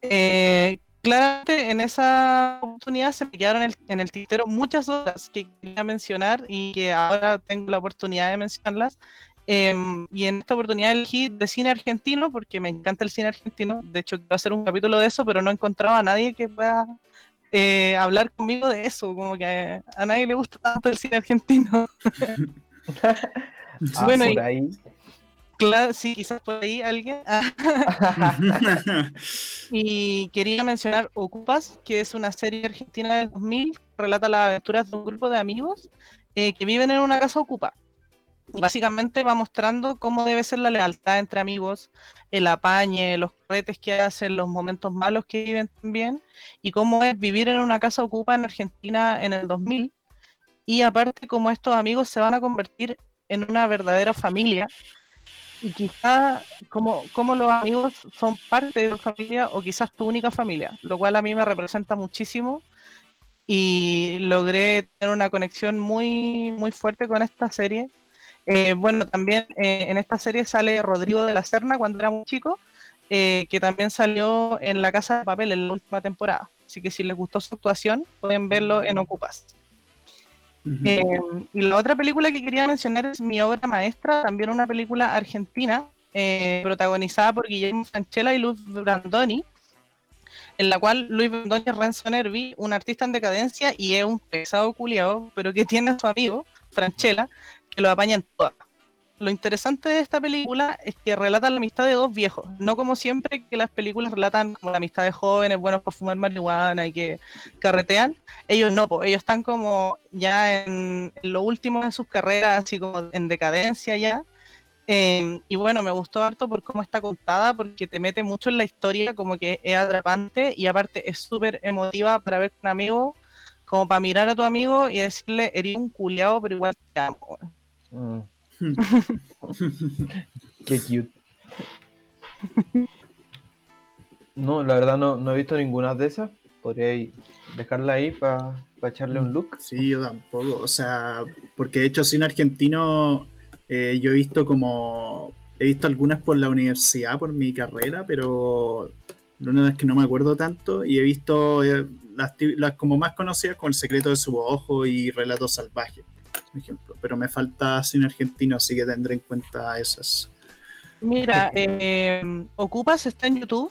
Eh, claramente en esa oportunidad se me quedaron en el, en el tintero muchas otras que quería mencionar y que ahora tengo la oportunidad de mencionarlas. Em, y en esta oportunidad elegí de cine argentino porque me encanta el cine argentino. De hecho, quiero hacer un capítulo de eso, pero no encontraba a nadie que pueda eh, hablar conmigo de eso. Como que a nadie le gusta tanto el cine argentino. Ah, Bueno, por y- ahí. Claro, sí, quizás por ahí alguien. Y quería mencionar Ocupas, que es una serie argentina del 2000, que relata las aventuras de un grupo de amigos eh, que viven en una casa ocupa. Básicamente va mostrando cómo debe ser la lealtad entre amigos, el apañe, los retes que hacen, los momentos malos que viven también, y cómo es vivir en una casa ocupa en Argentina en el 2000. Y aparte, cómo estos amigos se van a convertir en una verdadera familia y quizá como, como los amigos son parte de tu familia o quizás tu única familia, lo cual a mí me representa muchísimo y logré tener una conexión muy, muy fuerte con esta serie. Eh, bueno, también eh, en esta serie sale Rodrigo de la Serna cuando era muy chico, eh, que también salió en La Casa de Papel en la última temporada. Así que si les gustó su actuación, pueden verlo en Ocupas. Y la otra película que quería mencionar es Mi obra maestra, también una película argentina, protagonizada por Guillermo Franchella y Luis Brandoni, en la cual Luis Brandoni es Renzo Nervi, un artista en decadencia y es un pesado culiao, pero que tiene a su amigo, Franchella, que lo apaña en todas. Lo interesante de esta película es que relata la amistad de dos viejos, no como siempre que las películas relatan como la amistad de jóvenes, buenos para fumar marihuana y que carretean, ellos no, po, ellos están como ya en, lo último de sus carreras, así como en decadencia ya. Eh, y bueno, me gustó harto por cómo está contada, porque te mete mucho en la historia, como que es atrapante y aparte es súper emotiva para ver un amigo, como para mirar a tu amigo y decirle, eres un culiao, pero igual te amo. Mm. Qué cute. No, la verdad no, no he visto ninguna de esas. Podría dejarla ahí para echarle un look. Sí, yo tampoco. O sea, porque de hecho cine argentino eh, yo he visto como... He visto algunas por la universidad, por mi carrera, pero la única es que no me acuerdo tanto. Y he visto eh, las, las como más conocidas como El secreto de su ojo y Relatos salvajes, por ejemplo. Pero me falta cine argentino, así que tendré en cuenta esas. Mira, eh, Ocupas está en YouTube,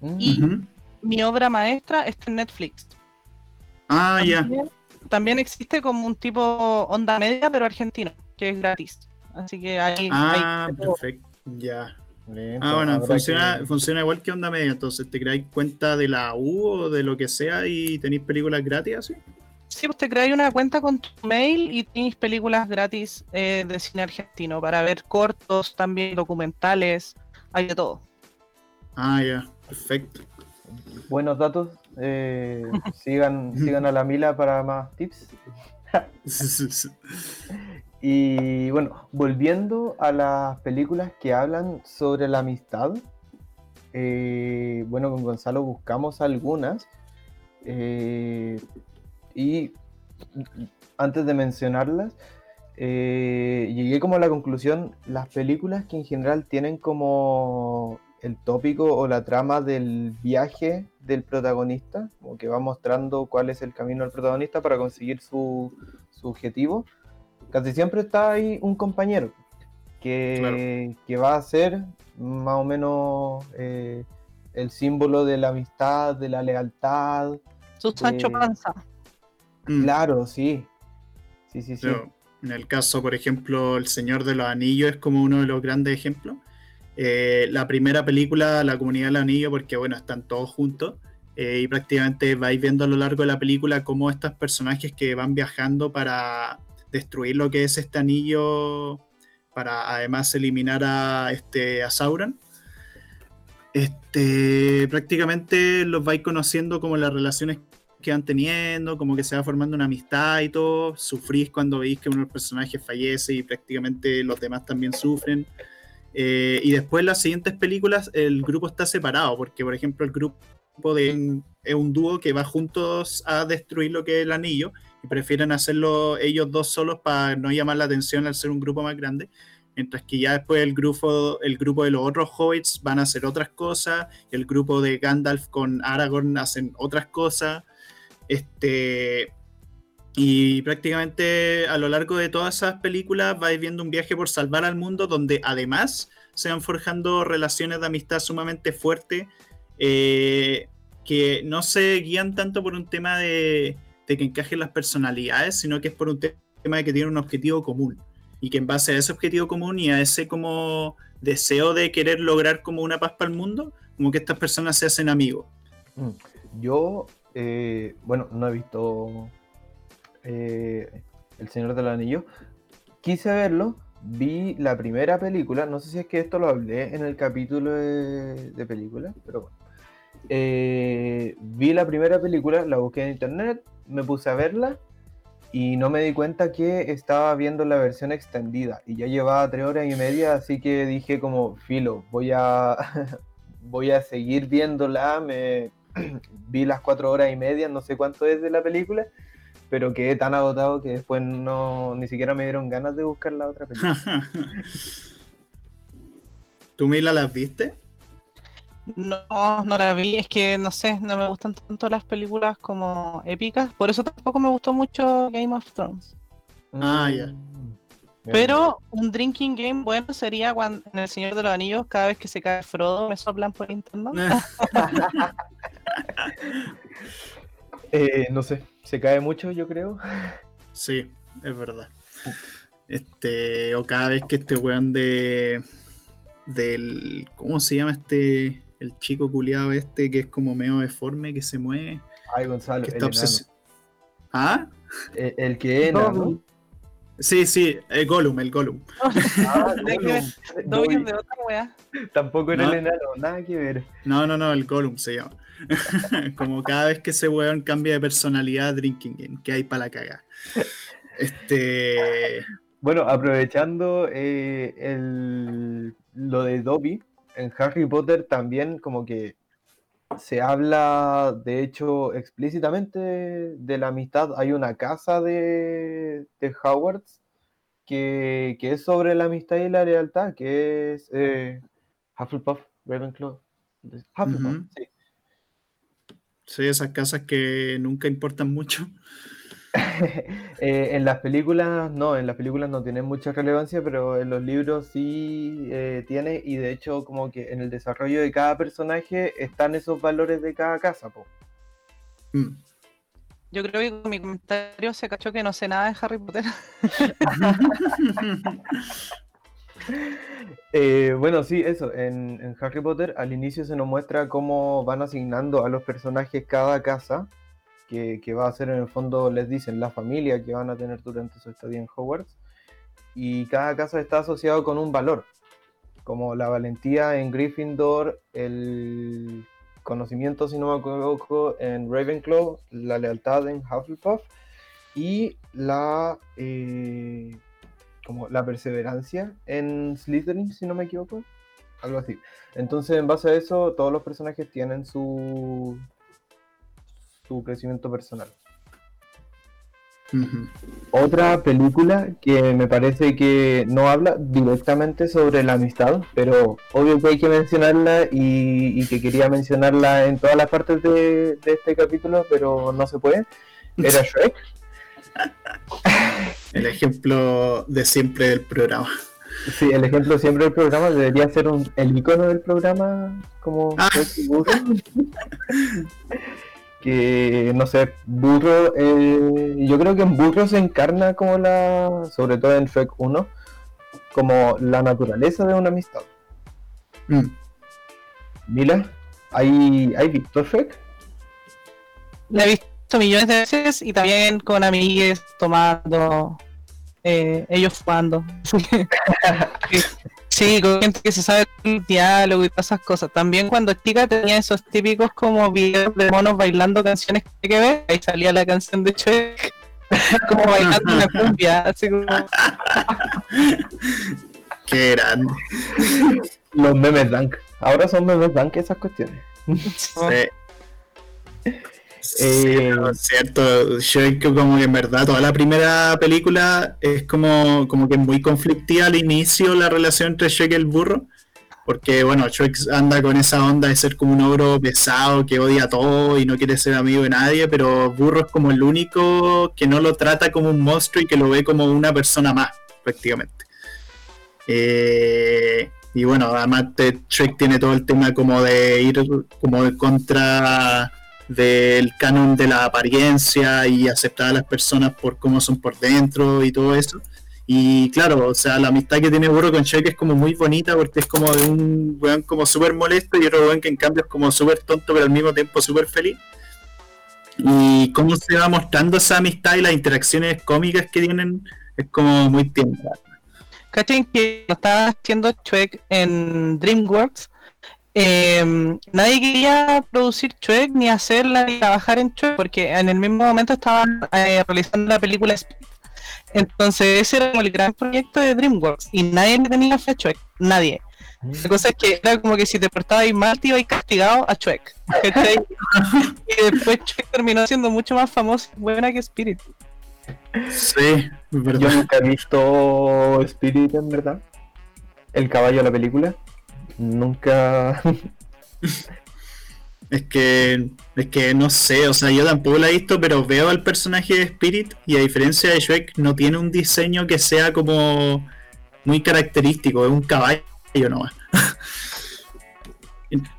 Mm. Y- mi obra maestra está en Netflix. Ah, ya. También, también existe como un tipo onda media, pero argentino, que es gratis. Así que ahí, Ah, todo. perfecto. Ya. Ah, bueno, funciona, que- funciona igual que Onda Media, entonces te creáis cuenta de la U o de lo que sea y tenéis películas gratis así. Sí, pues te creáis una cuenta con tu mail y tienes películas gratis eh, de cine argentino para ver cortos, también documentales, hay de todo. Ah, ya, perfecto. Buenos datos. eh, sigan, sigan a la Mila para más tips. Y bueno, volviendo a las películas que hablan sobre la amistad, eh, bueno, con Gonzalo buscamos algunas eh, y antes de mencionarlas, eh, llegué como a la conclusión, las películas que en general tienen como el tópico o la trama del viaje del protagonista, como que va mostrando cuál es el camino del protagonista para conseguir su, su objetivo, casi siempre está ahí un compañero que, que va a ser más o menos eh, el símbolo de la amistad, de la lealtad. Su Sancho Eh, Panza. Mm, Claro, sí. Sí, sí, sí. en el caso, por ejemplo, El Señor de los Anillos es como uno de los grandes ejemplos. eh, la primera película, La Comunidad del Anillo, porque bueno, están todos juntos. Eh, y prácticamente vais viendo a lo largo de la película cómo estos personajes que van viajando para destruir lo que es este anillo, para además eliminar a, este, a Sauron. Este, prácticamente los vais conociendo como las relaciones que van teniendo, como que se va formando una amistad y todo. Sufrís cuando veis que uno de los personajes fallece y prácticamente los demás también sufren. Eh, y después las siguientes películas el grupo está separado, porque por ejemplo el grupo de, es un dúo que va juntos a destruir lo que es el anillo y prefieren hacerlo ellos dos solos para no llamar la atención al ser un grupo más grande. Mientras que ya después el grupo, el grupo de los otros hobbits van a hacer otras cosas, el grupo de Gandalf con Aragorn hacen otras cosas. Este, y prácticamente a lo largo de todas esas películas vais viendo un viaje por salvar al mundo donde además se van forjando relaciones de amistad sumamente fuertes eh, que no se guían tanto por un tema de, que encajen las personalidades, sino que es por un tema de que tienen un objetivo común y que en base a ese objetivo común y a ese como deseo de querer lograr como una paz para el mundo, como que estas personas se hacen amigos. Mm. Yo, eh, bueno, no he visto eh, El Señor del Anillo. Quise verlo, vi la primera película, no sé si es que esto lo hablé en el capítulo de, de películas, pero bueno. Eh, vi la primera película, la busqué en internet, me puse a verla y no me di cuenta que estaba viendo la versión extendida y ya llevaba tres horas y media, así que dije como, filo, voy a, voy a seguir viéndola, me vi las cuatro horas y media, no sé cuánto es de la película pero quedé tan agotado que después no ni siquiera me dieron ganas de buscar la otra película. ¿Tú, Mila, las viste? No, no la vi, es que no sé, no me gustan tanto las películas como épicas, por eso tampoco me gustó mucho Game of Thrones. Ah, ya. Mm, Pero un drinking game bueno sería cuando en El Señor de los Anillos, cada vez que se cae Frodo, me soplan por internet. Eh, no sé, se cae mucho, yo creo. Sí, es verdad. Este, o cada vez que este weón de. del. ¿Cómo se llama este? El chico culiado este que es como medio deforme, que se mueve. Ay, Gonzalo, Que está obses- ¿Ah? El, el que es enano. Sí, sí, el Gollum, el Gollum. Ah, Gollum. No. Tampoco era No. el enano, nada que ver. No, no, no, el Gollum se llama. como cada vez que ese weón cambia de personalidad, Drinking Game, que hay para la caga. Este. Bueno, aprovechando eh, el, lo de Dobby, en Harry Potter también como que se habla, de hecho, explícitamente de la amistad. Hay una casa de, de Howards que, que es sobre la amistad y la lealtad, que es eh, Hufflepuff, Ravenclaw. Hufflepuff, sí. Sí, esas casas que nunca importan mucho. Eh, en las películas no, en las películas no tiene mucha relevancia, pero en los libros sí eh, tiene y de hecho como que en el desarrollo de cada personaje están esos valores de cada casa. po. Mm. Yo creo que con mi comentario se cachó que no sé nada de Harry Potter. Eh, bueno, sí, eso, en, Harry Potter al inicio se nos muestra cómo van asignando a los personajes cada casa, que, que va a ser en el fondo, les dicen, la familia que van a tener durante su estadía en Hogwarts, y cada casa está asociado con un valor, como la valentía en Gryffindor, el conocimiento, si no me equivoco, en Ravenclaw, la lealtad en Hufflepuff, y la... eh, como la perseverancia en Slytherin, si no me equivoco. Algo así. Entonces, en base a eso, todos los personajes tienen su, su crecimiento personal. Otra película que me parece que no habla directamente sobre la amistad, pero obvio que hay que mencionarla y, y que quería mencionarla en todas las partes de, de este capítulo, pero no se puede. Era Shrek. El ejemplo de siempre del programa. Sí, el ejemplo siempre del programa debería ser un, el icono del programa como Ah. Que no sé, burro, eh, yo creo que en burro se encarna como la, sobre todo en Shrek 1, como la naturaleza de una amistad. Mm. Mila, ¿hay, ¿hay visto Shrek? La he visto millones de veces y también con amigues tomando, eh, ellos jugando. sí, con gente que se sabe el diálogo y todas esas cosas. También cuando chica tenía esos típicos como videos de monos bailando canciones que hay que ver, ahí salía la canción de Shrek. como bailando una cumbia, así como... Qué grande. Los memes dank. Ahora son memes dank esas cuestiones. Sí. Sí, es cierto, Shrek como que en verdad toda la primera película es como, como que muy conflictiva al inicio la relación entre Shrek y el burro, porque bueno, Shrek anda con esa onda de ser como un ogro pesado que odia todo y no quiere ser amigo de nadie, pero Burro es como el único que no lo trata como un monstruo y que lo ve como una persona más, prácticamente. Eh, y bueno, además de Shrek tiene todo el tema como de ir como de contra del canon de la apariencia y aceptar a las personas por cómo son por dentro y todo eso. Y claro, o sea, la amistad que tiene Burro con Shrek es como muy bonita porque es como de un weón como súper molesto y otro weón que en cambio es como súper tonto pero al mismo tiempo súper feliz. Y cómo se va mostrando esa amistad y las interacciones cómicas que tienen es como muy tierna. ¿Cachen que lo estaba haciendo Shrek en DreamWorks? Eh, nadie quería producir Shrek ni hacerla ni trabajar en Shrek porque en el mismo momento estaban eh, realizando la película Speed. Entonces ese era como el gran proyecto de DreamWorks y nadie le tenía fe a Shrek, nadie. La cosa es que era como que si te portabas mal te ibas castigado a Shrek. ¿cachai? y después Shrek terminó siendo mucho más famoso y buena que Spirit. Sí, es Yo verdad. nunca he visto Spirit, en verdad. El caballo de la película. Nunca. Es que, es que no sé, o sea, yo tampoco la he visto, pero veo al personaje de Spirit y a diferencia de Shrek, no tiene un diseño que sea como muy característico, es un caballo nomás.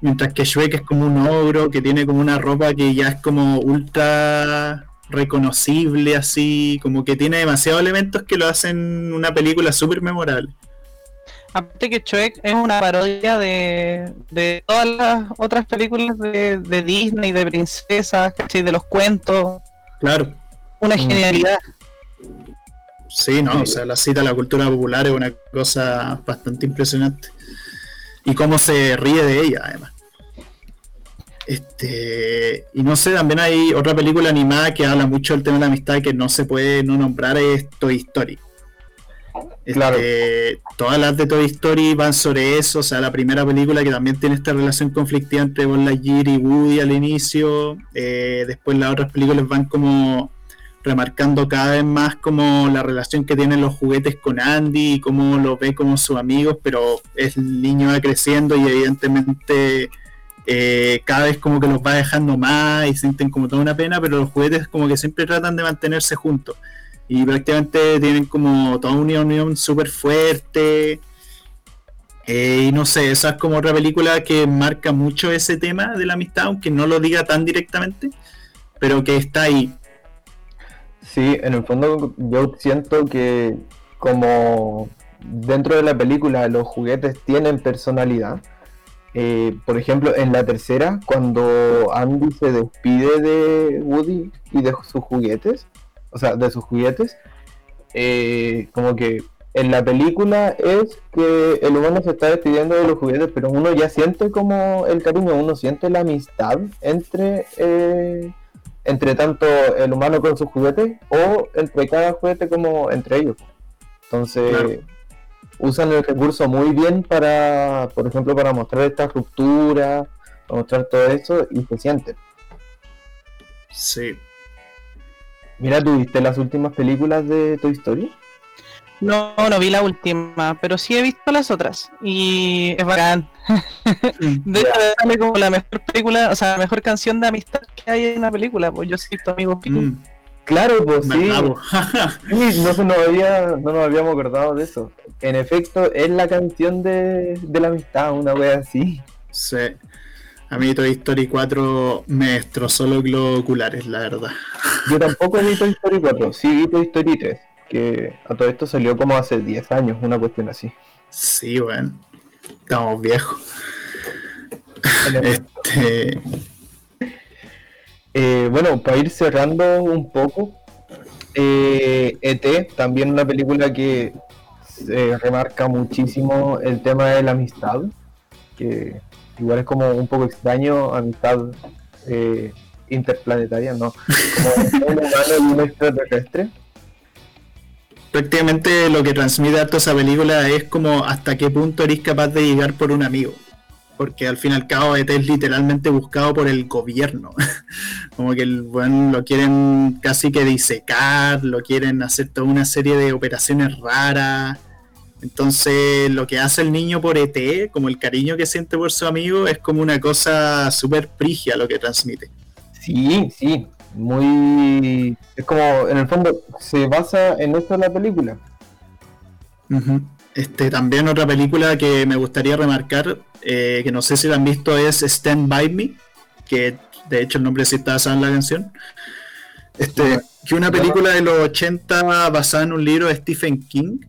Mientras que Shrek es como un ogro que tiene como una ropa que ya es como ultra reconocible, así, como que tiene demasiados elementos que lo hacen una película súper memorable. Aparte que Shrek es una parodia de, de todas las otras películas de, de Disney, de princesas, ¿cachai? de los cuentos. Claro, Una Mm. genialidad. Sí, no, o sea, la cita a la cultura popular es una cosa bastante impresionante. Y cómo se ríe de ella, además. Este, y no sé, también hay otra película animada que habla mucho del tema de la amistad que no se puede no nombrar, es Toy Story. Este. Todas las de Toy Story van sobre eso, o sea, la primera película que también tiene esta relación conflictiva entre Buzz Lightyear y Woody al inicio, eh, después las otras películas van como remarcando cada vez más como la relación que tienen los juguetes con Andy y cómo los ve como sus amigos, pero el niño va creciendo y evidentemente eh, cada vez como que los va dejando más y sienten como toda una pena, pero los juguetes como que siempre tratan de mantenerse juntos y prácticamente tienen como toda una unión súper fuerte. Eh, y no sé, esa es como otra película que marca mucho ese tema de la amistad, aunque no lo diga tan directamente, pero que está ahí. Sí, en el fondo yo siento que como dentro de la película los juguetes tienen personalidad. eh, por ejemplo, en la tercera, cuando Andy se despide de Woody y de sus juguetes, o sea, de sus juguetes, eh, como que en la película es que el humano se está despidiendo de los juguetes, pero uno ya siente como el cariño, uno siente la amistad entre, eh, entre tanto el humano con sus juguetes o entre cada juguete como entre ellos. Entonces Claro. usan el recurso muy bien para, por ejemplo, para mostrar esta ruptura, para mostrar todo eso y se siente. Sí. Mira, ¿tuviste las últimas películas de Toy Story? No, no vi la última, pero sí he visto las otras. Y es bacán. De hecho, como la mejor película, o sea, la mejor canción de amistad que hay en una película. Pues yo soy tu amigo Pico. Mm, Claro, pues sí. no, se nos había, no nos habíamos acordado de eso. En efecto, es la canción de, de la amistad, una wea así. Sí. A mí Toy Story 4 me destrozó los globos oculares, la verdad. Yo tampoco vi Toy Story 4, sí vi Toy Story 3, que a todo esto salió como hace 10 años, una cuestión así. Sí, weón. Estamos viejos. este... Eh, bueno, para ir cerrando un poco, eh, ET, también una película que remarca muchísimo el tema de la amistad, que igual es como un poco extraño, amistad eh, interplanetaria, ¿no? Como un humano y un extraterrestre. Prácticamente lo que transmite toda esa película es como hasta qué punto eres capaz de llegar por un amigo. Porque al fin y al cabo ET es literalmente buscado por el gobierno. como que el bueno, lo quieren casi que disecar, lo quieren hacer toda una serie de operaciones raras. Entonces, lo que hace el niño por ET, como el cariño que siente por su amigo, es como una cosa súper prigia lo que transmite. Sí, sí, muy. Es como, en el fondo, se basa en esto la película. Este, también otra película que me gustaría remarcar, eh, que no sé si la han visto, es Stand By Me, que de hecho el nombre sí está basado en la canción. Este, que una película de los 80 basada en un libro de Stephen King,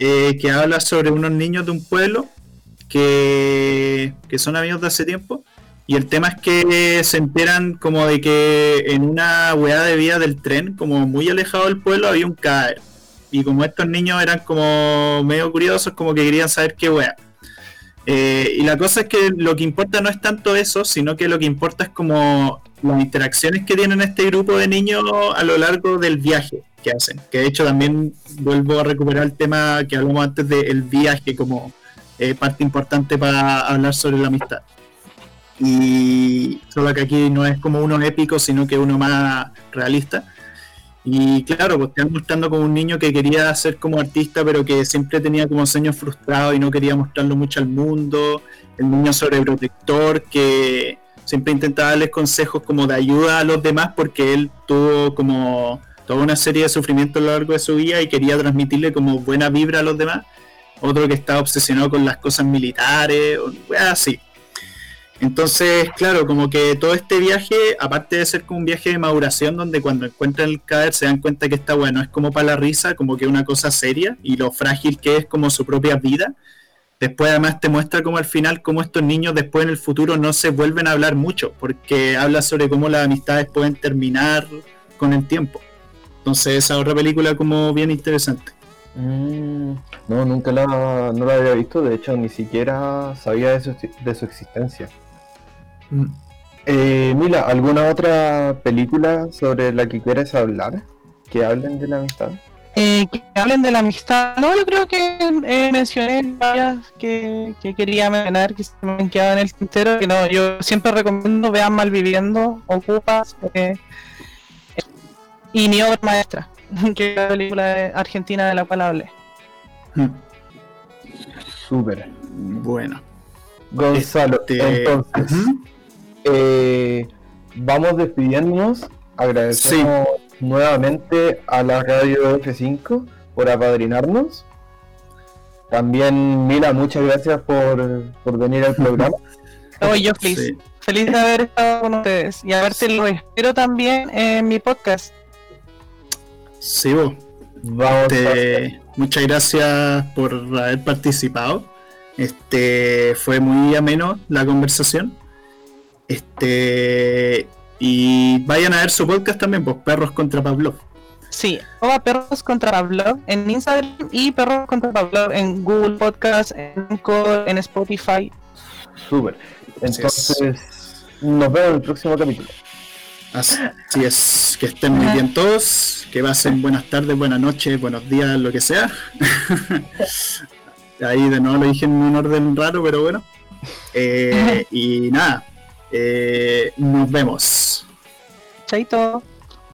eh, que habla sobre unos niños de un pueblo que, son amigos de hace tiempo. Y el tema es que se enteran como de que en una weá de vía del tren, como muy alejado del pueblo, había un caer. Y como estos niños eran como medio curiosos, como que querían saber qué weá. Eh, y la cosa es que lo que importa no es tanto eso, sino que lo que importa es como las interacciones que tienen este grupo de niños a lo largo del viaje que hacen. Que de hecho también vuelvo a recuperar el tema que hablamos antes del viaje como eh, parte importante para hablar sobre la amistad. Y solo que aquí no es como uno épico, sino que uno más realista. Y claro, pues te van mostrando como un niño que quería ser como artista, pero que siempre tenía como sueños frustrados y no quería mostrarlo mucho al mundo. El niño sobreprotector que siempre intentaba darles consejos como de ayuda a los demás porque él tuvo como toda una serie de sufrimientos a lo largo de su vida y quería transmitirle como buena vibra a los demás. Otro que estaba obsesionado con las cosas militares, o así. Entonces, claro, como que todo este viaje, aparte de ser como un viaje de maduración, donde cuando encuentran el cadáver se dan cuenta que está bueno, es como para la risa, como que una cosa seria y lo frágil que es como su propia vida. Después además te muestra como al final, como estos niños después en el futuro no se vuelven a hablar mucho, porque habla sobre cómo las amistades pueden terminar con el tiempo. Entonces esa otra película como bien interesante. Mm, no, nunca la, no la había visto, de hecho ni siquiera sabía de su, de su existencia. Mm. Eh, Mila, ¿alguna otra película sobre la que quieres hablar? Que hablen de la amistad. Eh, que hablen de la amistad. No, yo creo que eh, mencioné varias que, quería mencionar, que se me han quedado en el tintero. Que no, yo siempre recomiendo vean Malviviendo, Ocupas, eh, y mi obra maestra, que es la película argentina de la cual hablé. Hmm. Súper. Bueno. Gonzalo, este, entonces, eh, vamos despidiéndonos. Agradecemos nuevamente a la radio F5 por apadrinarnos. También, Mila, muchas gracias por, por venir al programa. yo feliz. Feliz de haber estado con ustedes y haberte lo espero también en mi podcast. Sí, vos. Vamos este, Muchas gracias por haber participado. Este fue muy ameno la conversación. Este y vayan a ver su podcast también, pues Perros contra Pavlov. Sí, o Perros contra Pavlov en Instagram y Perros contra Pavlov en Google Podcast, en, en Spotify. Súper. Entonces, nos vemos en el próximo capítulo. Así es, que estén muy bien todos, que pasen buenas tardes, buenas noches, buenos días, lo que sea. Ahí de nuevo lo dije en un orden raro, pero bueno. Eh, y nada, eh, nos vemos. Chaito.